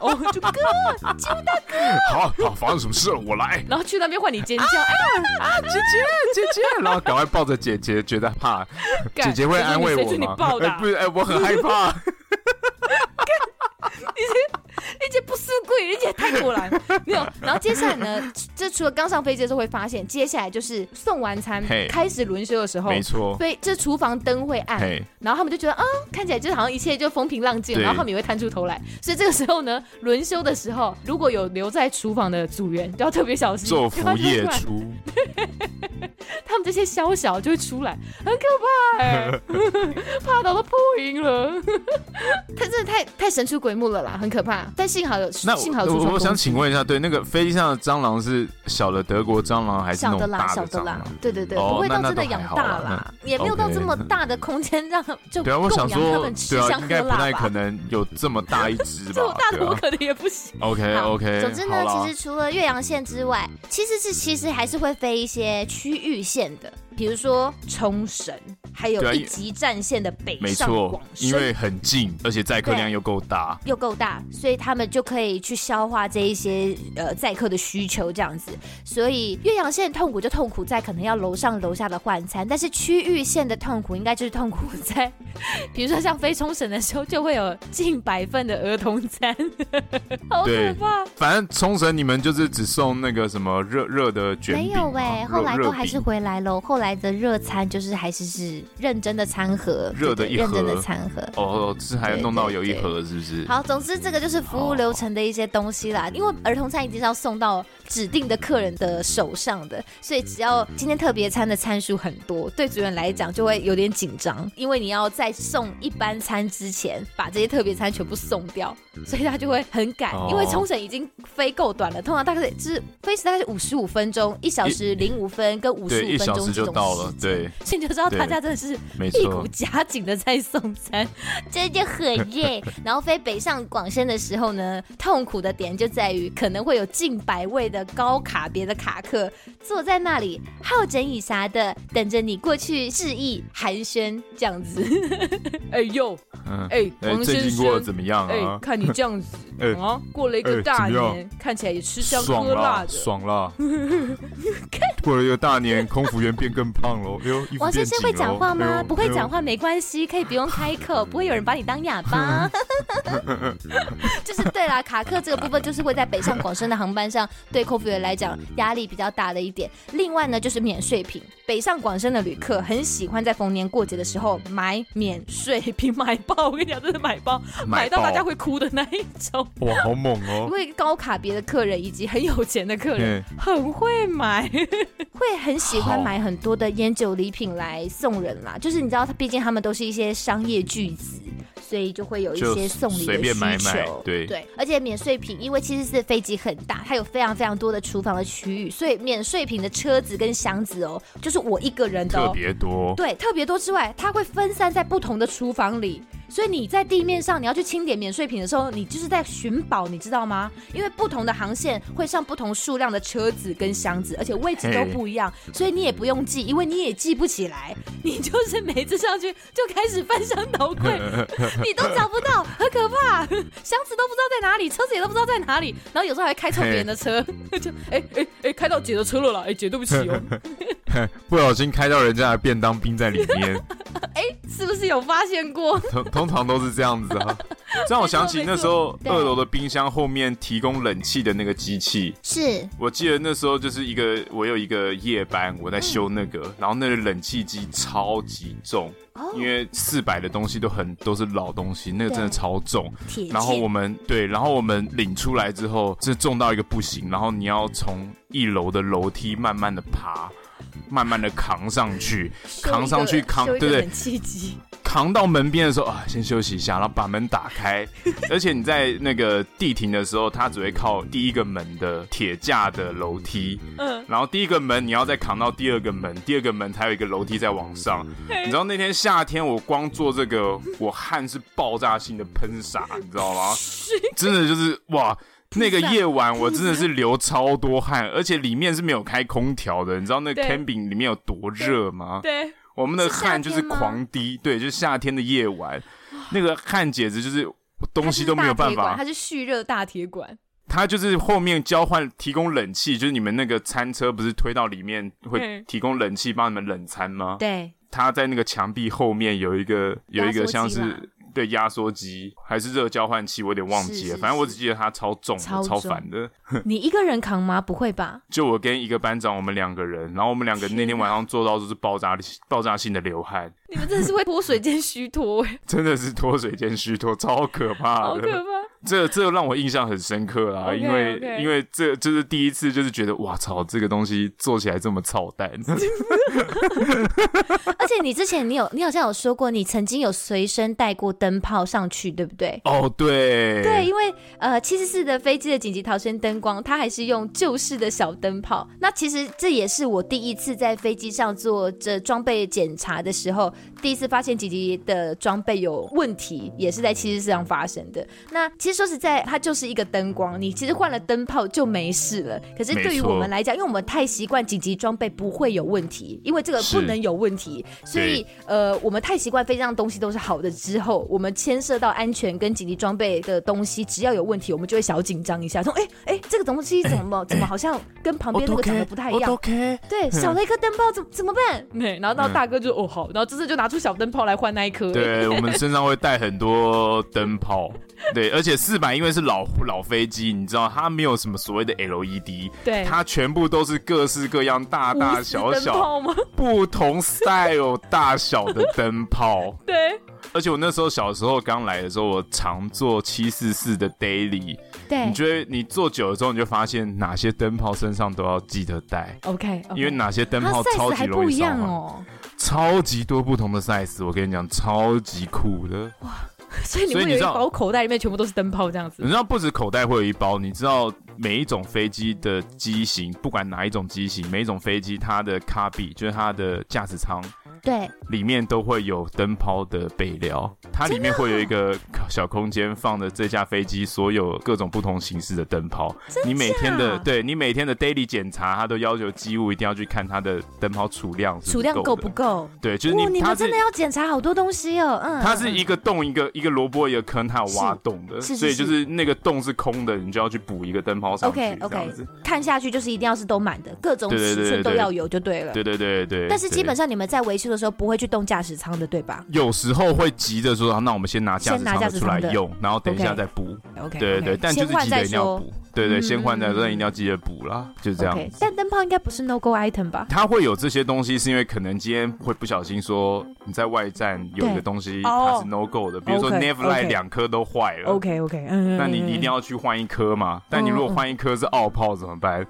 哦，就哥，金大哥，好好，发生什么事了？我来。然后去那边换你尖叫，啊啊，姐姐姐姐，然后赶快抱着姐姐，觉得怕，姐姐会安慰我吗？不是，哎，我很害怕。dice, 这，你这不是鬼，你这太突然。没有，然后接下来呢？这除了刚上飞机的时候会发现，接下来就是送完餐开始轮休的时候，没错，飞这厨房灯会暗，然后他们就觉得啊，看起来就是好像一切就风平浪静，然后他们也会探出头来。所以这个时候呢，轮休的时候，如果有留在厨房的组员，就要特别小心，做服夜出。他们这些宵小就会出来，很可怕哎，怕到都破音了。他真的太太神出鬼没了啦，很可怕。但幸好有，那幸好我我想请问一下，对那个飞机上的蟑螂是小的德国蟑螂还是那种大的蟑螂？对对对，不会到真的养大啦，也没有到这么大的空间让就对啊，我想说，对啊，应该不太可能有这么大一 只吧？这么大的我可能也不行。OK OK。总之呢，其实除了岳阳线之外，其实是其实还是会飞一些区域线的。比如说冲绳，还有一级战线的北上广深，因为很近，而且载客量又够大，又够大，所以他们就可以去消化这一些呃载客的需求，这样子。所以岳阳线痛苦就痛苦在可能要楼上楼下的换餐，但是区域线的痛苦应该就是痛苦在，比如说像飞冲绳的时候，就会有近百份的儿童餐，好可怕。反正冲绳你们就是只送那个什么热热的卷饼，没有哎、欸，后来都还是回来喽，后来。来的热餐就是还是是认真的餐盒，热的一盒，认真的餐盒哦，是还要弄到有一盒是不是？好，总之这个就是服务流程的一些东西啦。因为儿童餐一定是要送到指定的客人的手上的，所以只要今天特别餐的餐数很多，对主人来讲就会有点紧张，因为你要在送一般餐之前把这些特别餐全部送掉，所以他就会很赶。因为冲绳已经飞够短了，通常大概是飞时大概是五十五分钟，一小时零五分跟五十五分钟这种。到了，对，所以你就知道大家真的是屁股夹紧的在送餐，真的很累。然后飞北上广深的时候呢，痛苦的点就在于可能会有近百位的高卡别的卡客坐在那里，好整以暇的等着你过去致意寒暄这样子。哎呦，哎，王先生过得怎么样啊？哎，看你这样子，啊，过了一个大年，看起来也吃香喝辣的，爽了。过了一个大年，空服员变更。胖了，王先生会讲话吗？不会讲话没关系，可以不用开口，不会有人把你当哑巴。就是对啦，卡克这个部分就是会在北上广深的航班上，对空服员来讲压力比较大的一点。另外呢，就是免税品，北上广深的旅客很喜欢在逢年过节的时候买免税品，买包。我跟你讲，真的买包，买到大家会哭的那一种。哇，好猛哦！因为高卡别的客人以及很有钱的客人很会买，会很喜欢买很多的烟酒礼品来送人啦，就是你知道，他毕竟他们都是一些商业巨子，所以就会有一些送礼的需求。便买买，对对，而且免税品，因为其实是飞机很大，它有非常非常多的厨房的区域，所以免税品的车子跟箱子哦，就是我一个人的、哦、特别多，对，特别多之外，它会分散在不同的厨房里。所以你在地面上你要去清点免税品的时候，你就是在寻宝，你知道吗？因为不同的航线会上不同数量的车子跟箱子，而且位置都不一样，所以你也不用记，因为你也记不起来。你就是每次上去就开始翻箱倒柜，你都找不到，很可怕，箱子都不知道在哪里，车子也都不知道在哪里，然后有时候还开错别人的车，就哎哎哎开到姐的车了啦，哎姐对不起哦，不小心开到人家的便当冰在里面，哎是不是有发现过？通通常都是这样子啊，让我想起那时候二楼的冰箱后面提供冷气的那个机器，是我记得那时候就是一个我有一个夜班我在修那个，然后那个冷气机超级重。因为四百的东西都很都是老东西，那个真的超重。然后我们对，然后我们领出来之后，这重到一个不行。然后你要从一楼的楼梯慢慢的爬，慢慢的扛上去，扛上去扛，对不对？扛到门边的时候啊，先休息一下，然后把门打开。而且你在那个地停的时候，它只会靠第一个门的铁架的楼梯。嗯。然后第一个门你要再扛到第二个门，第二个门才有一个楼梯在往上。你知道那天夏天我光做这个，我汗是爆炸性的喷洒，你知道吗？真的就是哇，那个夜晚我真的是流超多汗，而且里面是没有开空调的。你知道那个 camping 里面有多热吗？对。对我们的汗就是狂滴，对，就是夏天的夜晚，那个汗简直就是东西都没有办法。它是蓄热大铁管，它就是后面交换提供冷气，就是你们那个餐车不是推到里面会提供冷气帮你们冷餐吗？对，它在那个墙壁后面有一个有一个像是。对，压缩机还是热交换器，我有点忘记了。是是是，反正我只记得它超重，超烦的。你一个人扛吗？不会吧？就我跟一个班长，我们两个人，然后我们两个那天晚上做到就是爆炸爆炸性的流汗。你们真的是会脱水兼虚脱哎！真的是脱水兼虚脱，超可怕的，好可怕。这这让我印象很深刻啦，okay, 因为 okay. 因为这就是第一次，就是觉得哇操，这个东西做起来这么操蛋。而且你之前你有你好像有说过，你曾经有随身带过灯泡上去，对不对？哦，oh, 对，对，因为呃，七四四的飞机的紧急逃生灯光，它还是用旧式的小灯泡。那其实这也是我第一次在飞机上做这装备检查的时候，第一次发现紧急的装备有问题，也是在七十四上发生的。那其实。说实在，它就是一个灯光，你其实换了灯泡就没事了。可是对于我们来讲，因为我们太习惯紧急装备不会有问题，因为这个不能有问题，所以呃，我们太习惯飞机上东西都是好的之后，我们牵涉到安全跟紧急装备的东西，只要有问题，我们就会小紧张一下，说：“哎哎，这个东西怎么怎么好像跟旁边那个长得不太一样？” 对，少了一颗灯泡，怎么怎么办？对，然后到大哥就哦好，然后这次就拿出小灯泡来换那一颗。对，我们身上会带很多灯泡。对，而且四百因为是老老飞机，你知道它没有什么所谓的 LED，对，它全部都是各式各样、大大小小、不同 style 大小的灯泡。对，而且我那时候小时候刚来的时候，我常坐七四四的 daily。对，你觉得你坐久了之后，你就发现哪些灯泡身上都要记得带。OK，因为哪些灯泡超级容易烧哦，超级多不同的 size，我跟你讲，超级酷的。哇！所以你会有一包口袋里面全部都是灯泡这样子。你知道不止口袋会有一包，你知道每一种飞机的机型，不管哪一种机型，每一种飞机它的卡比就是它的驾驶舱。对，里面都会有灯泡的备料，它里面会有一个小空间，放的这架飞机所有各种不同形式的灯泡。你每天的，对你每天的 daily 检查，它都要求机务一定要去看它的灯泡储量是，储量够不够？对，就是你，你们真的要检查好多东西哦。嗯，它是一个洞一个一个萝卜一个坑，它有挖洞的，所以就是那个洞是空的，你就要去补一个灯泡上去。OK OK，看下去就是一定要是都满的，各种尺寸都要有就对了。对对对对。但是基本上你们在维修的。时候不会去动驾驶舱的，对吧？有时候会急着说，那我们先拿驾驶舱出来用，然后等一下再补。OK，对对对，但就是急着一定要补。对对，先换再说，一定要记得补啦，就这样。但灯泡应该不是 no go item 吧？它会有这些东西，是因为可能今天会不小心说你在外站有一个东西它是 no go 的，比如说 Nev Light 两颗都坏了。OK OK，嗯，那你一定要去换一颗嘛？但你如果换一颗是奥炮怎么办？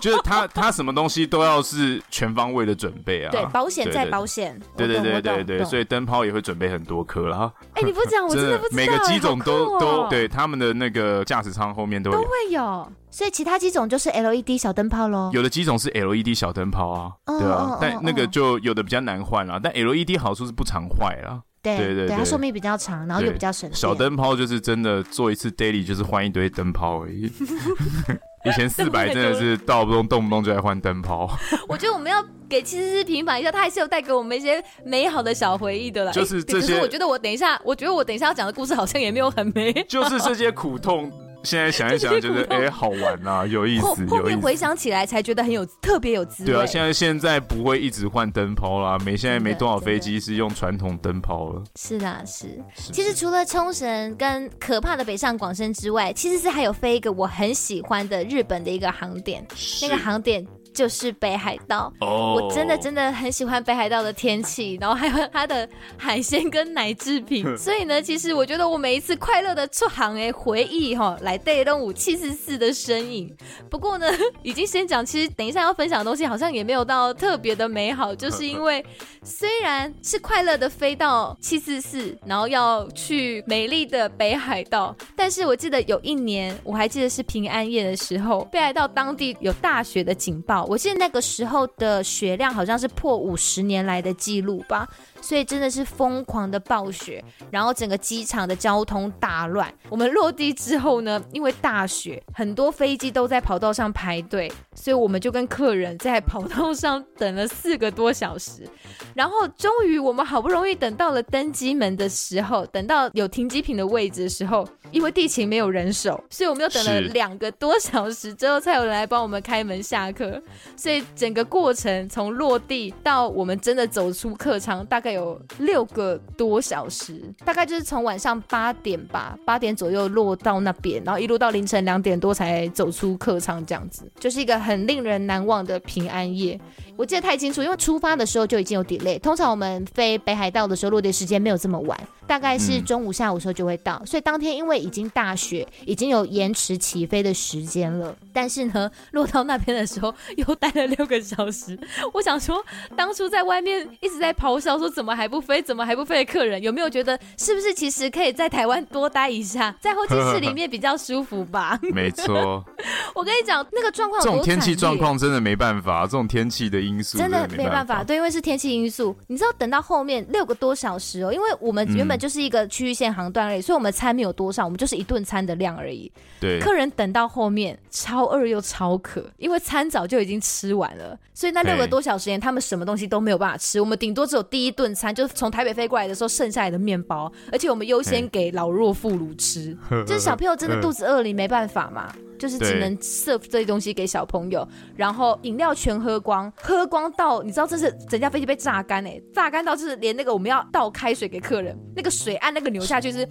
就是他他什么东西都要是全方位的准备啊。对，保险再保险。对对对对对，所以灯泡也会准备很多颗了。哎，你不讲我真的不知道。每个机种都都对他们的那个驾驶舱后面都都会有。所以其他几种就是 LED 小灯泡喽。有的几种是 LED 小灯泡啊，对啊，但那个就有的比较难换啦。但 LED 好处是不常坏啦。对对对，它寿命比较长，然后又比较省电。小灯泡就是真的做一次 daily 就是换一堆灯泡而已。以前四百真的是动不动动不动就来换灯泡。我觉得我们要给七四四平反一下，它还是有带给我们一些美好的小回忆的啦。就是这些，可是我觉得我等一下，我觉得我等一下要讲的故事好像也没有很美。就是这些苦痛。现在想一想，觉得哎、欸，好玩呐、啊，有意思。后，后面回想起来，才觉得很有特别有滋味。对啊，现在现在不会一直换灯泡啦，没现在没多少飞机是用传统灯泡了。是的，是。其实除了冲绳跟可怕的北上广深之外，其实是还有飞一个我很喜欢的日本的一个航点，那个航点。就是北海道，oh. 我真的真的很喜欢北海道的天气，然后还有 它的海鲜跟奶制品。所以呢，其实我觉得我每一次快乐的出航诶，回忆哈，来带动五七四四的身影。不过呢，已经先讲，其实等一下要分享的东西好像也没有到特别的美好，就是因为虽然是快乐的飞到七四四，然后要去美丽的北海道，但是我记得有一年，我还记得是平安夜的时候，北海道当地有大雪的警报。我记得那个时候的血量好像是破五十年来的记录吧。所以真的是疯狂的暴雪，然后整个机场的交通大乱。我们落地之后呢，因为大雪，很多飞机都在跑道上排队，所以我们就跟客人在跑道上等了四个多小时。然后终于我们好不容易等到了登机门的时候，等到有停机坪的位置的时候，因为地勤没有人手，所以我们又等了两个多小时之后才有人来帮我们开门下客。所以整个过程从落地到我们真的走出客舱，大概。有六个多小时，大概就是从晚上八点吧，八点左右落到那边，然后一路到凌晨两点多才走出客舱，这样子，就是一个很令人难忘的平安夜。我记得太清楚，因为出发的时候就已经有 delay。通常我们飞北海道的时候，落地时间没有这么晚，大概是中午、下午的时候就会到。嗯、所以当天因为已经大雪，已经有延迟起飞的时间了。但是呢，落到那边的时候又待了六个小时。我想说，当初在外面一直在咆哮说怎么还不飞，怎么还不飞的客人，有没有觉得是不是其实可以在台湾多待一下，在候机室里面比较舒服吧？没错。我跟你讲，那个状况，这种天气状况真的没办法，这种天气的因素真的没办法。对，因为是天气因素。你知道，等到后面六个多小时哦，因为我们原本就是一个区域线航段而已，嗯、所以我们餐没有多少，我们就是一顿餐的量而已。对，客人等到后面超饿又超渴，因为餐早就已经吃完了，所以那六个多小时间他们什么东西都没有办法吃。我们顶多只有第一顿餐，就是从台北飞过来的时候剩下来的面包，而且我们优先给老弱妇孺吃，就是小朋友真的肚子饿了，你没办法嘛。就是只能 serve 这些东西给小朋友，然后饮料全喝光，喝光到你知道这是整架飞机被榨干哎，榨干到就是连那个我们要倒开水给客人，那个水按那个流下去是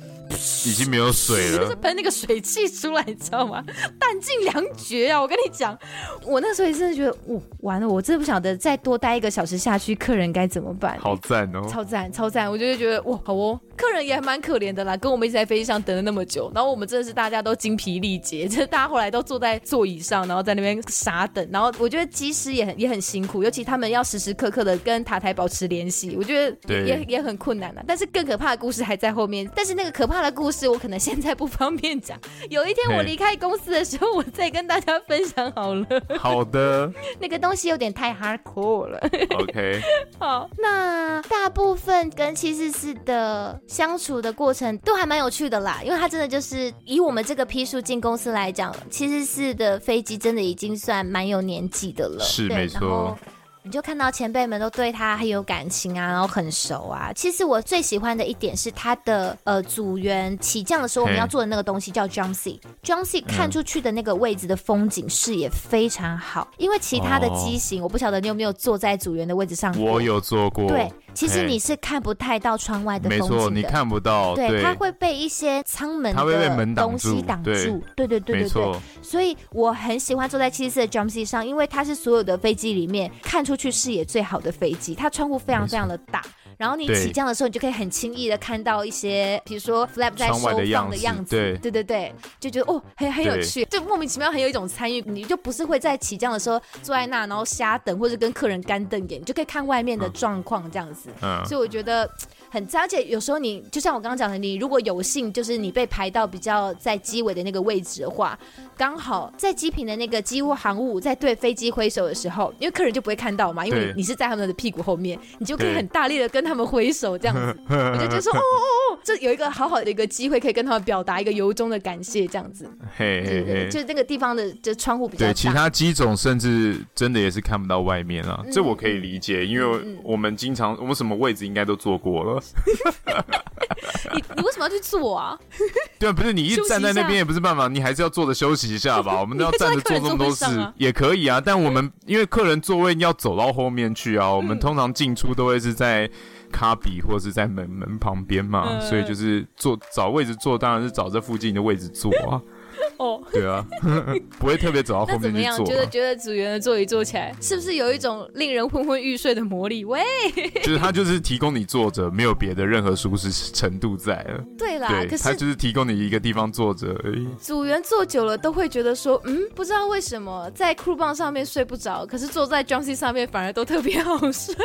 已经没有水了，就是喷那个水汽出来，你知道吗？弹尽粮绝啊！我跟你讲，我那时候也真的觉得，哦，完了，我真的不晓得再多待一个小时下去，客人该怎么办？好赞哦，超赞超赞！我就觉得哇，好哦，客人也还蛮可怜的啦，跟我们一直在飞机上等了那么久，然后我们真的是大家都精疲力竭，就是大家。后来都坐在座椅上，然后在那边傻等。然后我觉得机师也很也很辛苦，尤其他们要时时刻刻的跟塔台保持联系，我觉得也也，也很困难了。但是更可怕的故事还在后面。但是那个可怕的故事，我可能现在不方便讲。有一天我离开公司的时候，我再跟大家分享好了。好的。那个东西有点太 hardcore 了。OK。好，那大部分跟七四四的相处的过程都还蛮有趣的啦，因为他真的就是以我们这个批数进公司来讲。七十四的飞机真的已经算蛮有年纪的了，是没错。你就看到前辈们都对他很有感情啊，然后很熟啊。其实我最喜欢的一点是他的呃组员起降的时候，我们要做的那个东西叫 jump seat。jump seat 看出去的那个位置的风景视野非常好，因为其他的机型，我不晓得你有没有坐在组员的位置上。我有坐过。对，其实你是看不太到窗外的风景的。没错，你看不到。对，它会被一些舱门的东西挡住。对对对对对。所以我很喜欢坐在七四四的 jump seat 上，因为它是所有的飞机里面看出去视野最好的飞机，它窗户非常非常的大，然后你起降的时候，你就可以很轻易的看到一些，比如说 flap 在收放的样子，对。对对对，就觉得哦，很很有趣，就莫名其妙很有一种参与，你就不是会在起降的时候坐在那，然后瞎等或者跟客人干瞪眼，你就可以看外面的状况这样子，嗯，所以我觉得。很，而且有时候你就像我刚刚讲的，你如果有幸就是你被排到比较在机尾的那个位置的话，刚好在机坪的那个机务航务在对飞机挥手的时候，因为客人就不会看到嘛，因为你是在他们的屁股后面，你就可以很大力的跟他们挥手这样子，我就觉得说哦哦哦，这有一个好好的一个机会可以跟他们表达一个由衷的感谢这样子。嘿嘿嘿，就那个地方的就窗户比较大。对，其他机种甚至真的也是看不到外面啊，这我可以理解，因为我们经常我们什么位置应该都坐过了。你你为什么要去坐啊？对啊，不是你一站在那边也不是办法，你还是要坐着休息一下吧。我们都要站着做这么多事也可以啊，但我们因为客人座位要走到后面去啊，我们通常进出都会是在卡比或是在门门旁边嘛，所以就是坐找位置坐，当然是找这附近的位置坐啊。哦，对啊，不会特别走到后面去坐。觉得觉得组员的座椅坐起来，是不是有一种令人昏昏欲睡的魔力？喂，就是他就是提供你坐着，没有别的任何舒适程度在了。对啦，对，可是他就是提供你一个地方坐着而已。组员坐久了都会觉得说，嗯，不知道为什么在 crew 棒上面睡不着，可是坐在 drum seat 上面反而都特别好睡。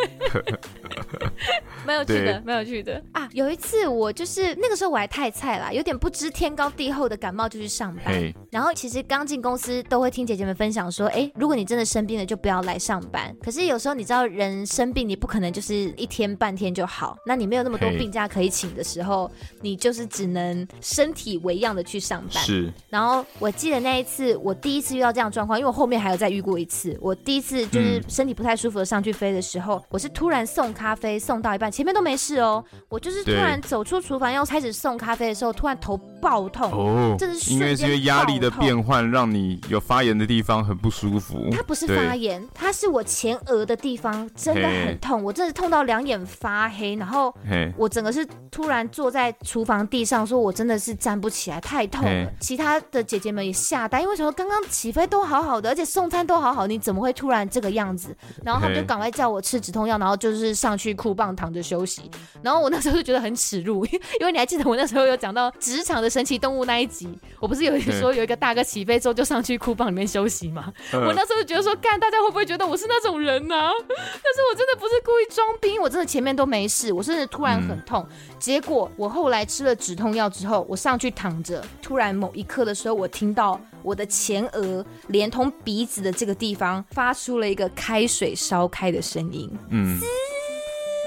没有趣的，没有趣的啊！有一次我就是那个时候我还太菜啦，有点不知天高地厚的感冒就去上班。然后其实刚进公司都会听姐姐们分享说，哎，如果你真的生病了，就不要来上班。可是有时候你知道，人生病你不可能就是一天半天就好，那你没有那么多病假可以请的时候，你就是只能身体为样的去上班。是。然后我记得那一次我第一次遇到这样状况，因为我后面还有再遇过一次。我第一次就是身体不太舒服的上去飞的时候，我是突然送咖啡送到一半，前面都没事哦，我就是突然走出厨房要开始送咖啡的时候，突然头爆痛。哦。这是因为这个压力的变换让你有发炎的地方很不舒服。它不是发炎，它是我前额的地方真的很痛，我真的痛到两眼发黑，然后我整个是突然坐在厨房地上，说我真的是站不起来，太痛了。其他的姐姐们也吓呆，因为什么？刚刚起飞都好好的，而且送餐都好好，你怎么会突然这个样子？然后他们就赶快叫我吃止痛药，然后就是上去哭棒躺着休息。然后我那时候就觉得很耻辱，因为你还记得我那时候有讲到职场的神奇动物那一集，我不是有一个说有一个大哥起飞之后就上去库房里面休息嘛？我那时候就觉得说，干，大家会不会觉得我是那种人呢？但是我真的不是故意装逼，我真的前面都没事，我甚至突然很痛。结果我后来吃了止痛药之后，我上去躺着，突然某一刻的时候，我听到我的前额连同鼻子的这个地方发出了一个开水烧开的声音。嗯。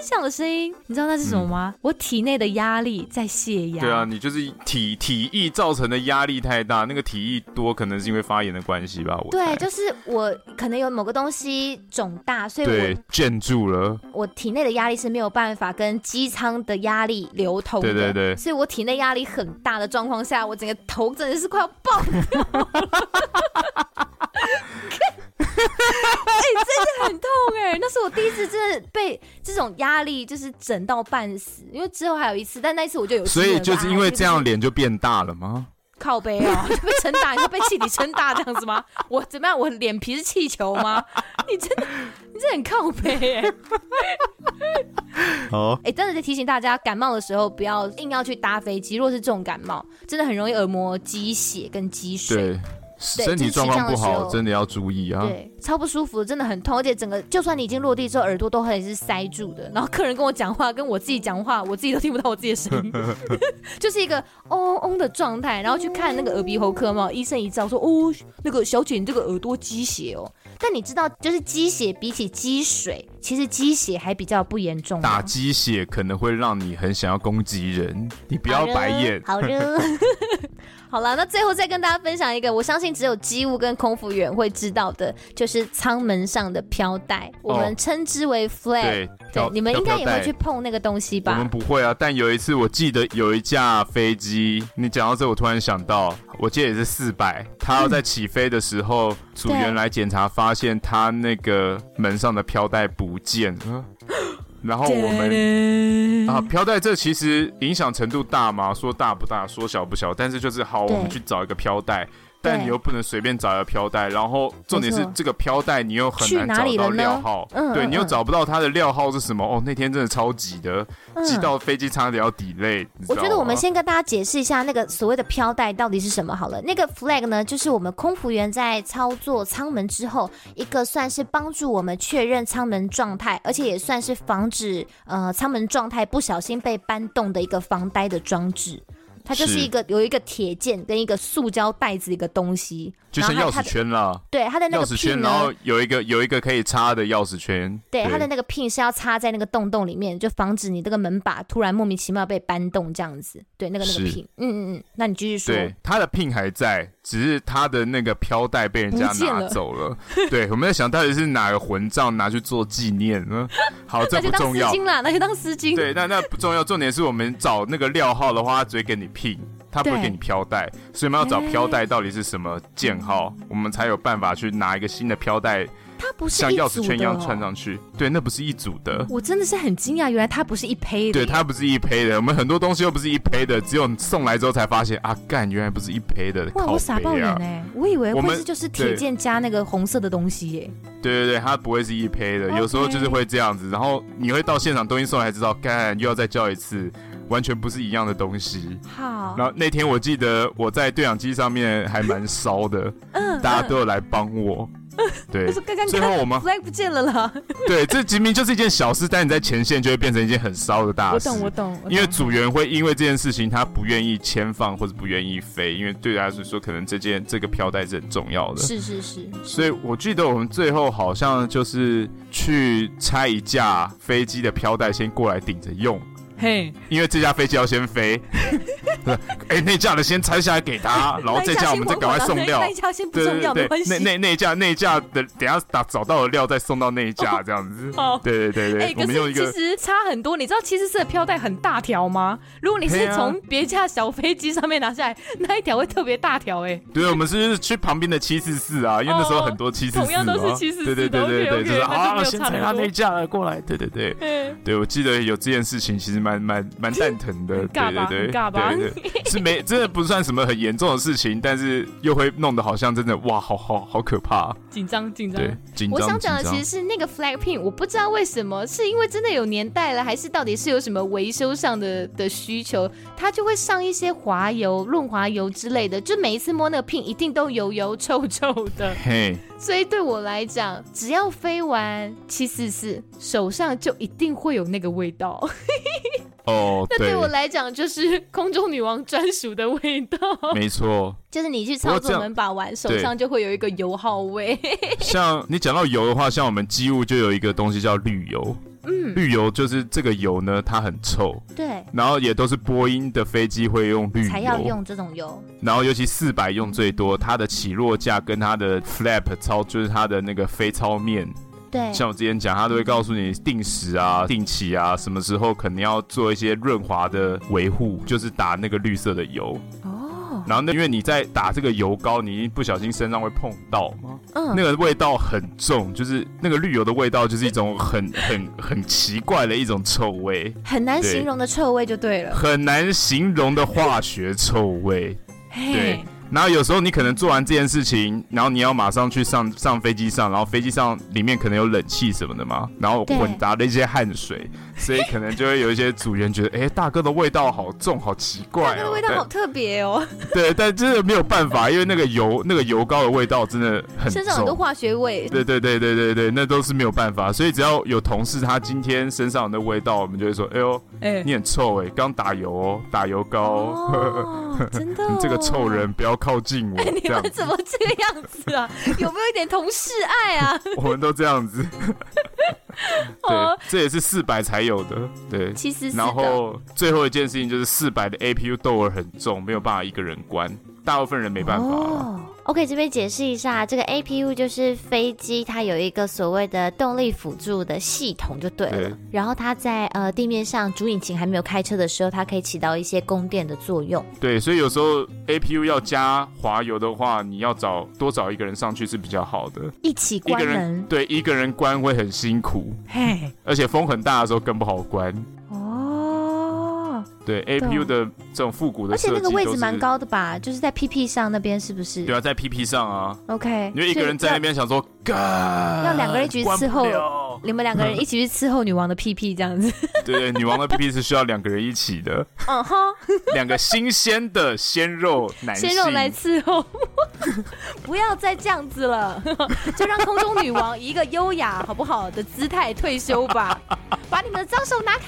这样的声音，你知道那是什么吗？嗯、我体内的压力在泄压。对啊，你就是体体液造成的压力太大，那个体液多可能是因为发炎的关系吧？我对，就是我可能有某个东西肿大，所以我建住了。我体内的压力是没有办法跟机舱的压力流通的，对对对，所以我体内压力很大的状况下，我整个头真的是快要爆掉。哎、欸，真的很痛哎、欸！那是我第一次真的被这种压力就是整到半死，因为之后还有一次，但那一次我就有。所以就是因为这样脸就变大了吗？靠背啊，就被撑大，你说被气体撑大这样子吗？我怎么样？我脸皮是气球吗？你真的，你真的很靠背哎、欸！好，哎，真的在提醒大家，感冒的时候不要硬要去搭飞机。如果是这种感冒，真的很容易耳膜积血跟积水。身体状况不好，真的要注意啊！对，超不舒服，真的很痛，而且整个就算你已经落地之后，耳朵都还是塞住的。然后客人跟我讲话，跟我自己讲话，我自己都听不到我自己的声音，就是一个嗡嗡的状态。然后去看那个耳鼻喉科嘛，医生一照说，哦，那个小姐你这个耳朵积血哦。但你知道，就是积血比起积水，其实鸡血还比较不严重。打鸡血可能会让你很想要攻击人，你不要白眼。好的。好 好了，那最后再跟大家分享一个，我相信只有机务跟空服员会知道的，就是舱门上的飘带，哦、我们称之为 flag。对，对你们应该也会去碰那个东西吧？我们不会啊，但有一次我记得有一架飞机，你讲到这，我突然想到，我记得也是四百，他要在起飞的时候，嗯、组员来检查，发现他那个门上的飘带不见了。然后我们 啊，飘带这其实影响程度大吗？说大不大，说小不小，但是就是好，我们去找一个飘带。但你又不能随便找一个飘带，然后重点是这个飘带你又很难找到料号，对，你又找不到它的料号是什么？哦，那天真的超级的，急到飞机差点要 delay。我觉得我们先跟大家解释一下那个所谓的飘带到底是什么好了。那个 flag 呢，就是我们空服员在操作舱门之后，一个算是帮助我们确认舱门状态，而且也算是防止呃舱门状态不小心被搬动的一个防呆的装置。它就是一个有一个铁件跟一个塑胶袋子一个东西，就像钥匙圈啦。对，它的那个 pin 圈，然后有一个有一个可以插的钥匙圈。对，它的那个 pin 是要插在那个洞洞里面，就防止你这个门把突然莫名其妙被搬动这样子。对，那个那个 pin。嗯嗯嗯，那你继续说。对，它的 pin 还在，只是它的那个飘带被人家拿走了。了 对，我们在想到底是哪个混账拿去做纪念呢？好，这不重要。那就当丝巾啦，那就当丝巾。对，那那不重要，重点是我们找那个料号的话，他只会给你 pin。他不会给你飘带，所以我们要找飘带到底是什么键号，欸、我们才有办法去拿一个新的飘带。它不是像钥匙圈一样穿上去，对，那不是一组的。我真的是很惊讶，原来它不是一胚的。对，它不是一胚的。我们很多东西又不是一胚的，只有送来之后才发现啊，干，原来不是一胚的。哇，我傻爆眼哎！我以为会是就是铁剑加那个红色的东西耶。对对对，它不会是一胚的，有时候就是会这样子。然后你会到现场东西送来才知道，干，又要再叫一次。完全不是一样的东西。好，然后那天我记得我在对讲机上面还蛮骚的，嗯，大家都有来帮我。对，最后我们 flag 不见了啦。对，这明明就是一件小事，但你在前线就会变成一件很骚的大事。我懂，我懂。因为组员会因为这件事情，他不愿意签放或者不愿意飞，因为对他来说，可能这件这个飘带是很重要的。是是是。所以我记得我们最后好像就是去拆一架飞机的飘带，先过来顶着用。嘿，因为这架飞机要先飞，哎，那架的先拆下来给他，然后这架我们再赶快送料。那架先不重要，没关系。那那那架那架的，等下打找到了料再送到那一架 这样子。哦，对对对对。哎，可是其实差很多，你知道七四四的飘带很大条吗？如果你是从别架小飞机上面拿下来，那一条会特别大条哎。对，我们是去旁边的七四四啊，因为那时候很多七四四，同样都是七四四。对对对对对，就是啊，先拆他那架过来。对对对，对我记得有这件事情，其实。蛮蛮蛮蛋疼的，对对对，对对，是没真的不算什么很严重的事情，但是又会弄得好像真的哇，好好好可怕，紧张紧张，对，紧张。我想讲的其实是那个 flag pin，我不知道为什么，是因为真的有年代了，还是到底是有什么维修上的的需求，它就会上一些滑油、润滑油之类的，就每一次摸那个 pin 一定都油油臭臭的，嘿。所以对我来讲，只要飞完七四四，手上就一定会有那个味道。哦，那对我来讲就是空中女王专属的味道。没错，就是你去操作门把玩，手上就会有一个油耗味。像你讲到油的话，像我们机务就有一个东西叫滤油。嗯，滤油就是这个油呢，它很臭。对。然后也都是波音的飞机会用滤油，才要用这种油。然后尤其四百用最多，它的起落架跟它的 flap 操，就是它的那个飞操面。对。像我之前讲，他都会告诉你定时啊、定期啊，什么时候可能要做一些润滑的维护，就是打那个绿色的油。哦。然后那因为你在打这个油膏，你一不小心身上会碰到。嘛，嗯，那个味道很重，就是那个绿油的味道，就是一种很 很很奇怪的一种臭味，很难形容的臭味就对了，很难形容的化学臭味，对。然后有时候你可能做完这件事情，然后你要马上去上上飞机上，然后飞机上里面可能有冷气什么的嘛，然后混杂了一些汗水，所以可能就会有一些组员觉得，哎，大哥的味道好重，好奇怪，哦，大哥的味道好特别哦。对，但真的没有办法，因为那个油那个油膏的味道真的很重，身上很多化学味。对对对对对对，那都是没有办法，所以只要有同事他今天身上有那味道，我们就会说，哎呦，哎，你很臭哎，刚打油哦，打油膏，哦，真的，哦，你这个臭人不要。靠近我，你们怎么这个样子啊？有没有一点同事爱啊？我们都这样子，对，这也是四百才有的，对。其实，然后最后一件事情就是四百的 APU 豆儿很重，没有办法一个人关。大部分人没办法。Oh, OK，这边解释一下，这个 APU 就是飞机它有一个所谓的动力辅助的系统就对了。对。然后它在呃地面上主引擎还没有开车的时候，它可以起到一些供电的作用。对，所以有时候 APU 要加滑油的话，你要找多找一个人上去是比较好的。一起关人。人对，一个人关会很辛苦。嘿。而且风很大的时候更不好关。对 APU 的这种复古的，而且那个位置蛮高的吧？就是在 PP 上那边是不是？对啊，在 PP 上啊。OK，因为一个人在那边想说，要两个人一起去伺候，你们两个人一起去伺候女王的 PP 这样子。对 对，女王的 PP 是需要两个人一起的。嗯哼，两个新鲜的鲜肉男性，鲜肉来伺候。不要再这样子了，就让空中女王以一个优雅好不好的姿态退休吧。把你们的脏手拿开。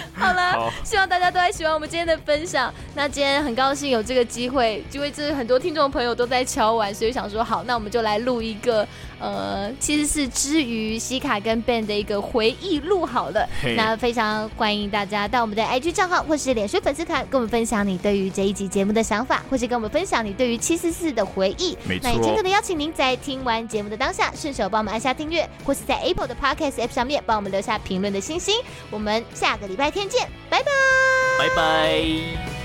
好了，好，希望大家都还喜欢我们今天的分享。那今天很高兴有这个机会，因为这很多听众朋友都在敲完，所以想说好，那我们就来录一个呃，其实是之于西卡跟 Ben 的一个回忆录好了。那非常欢迎大家到我们的 IG 账号或是脸书粉丝团，跟我们分享你对于这一集节目的想法，或是跟我们分享你对于七四四的回忆。没错。那也诚恳的邀请您在听完节目的当下，顺手帮我们按下订阅，或是在 Apple 的 Podcast App 上面帮我们留下评论的星星。我们下个礼拜天见，拜拜，拜拜。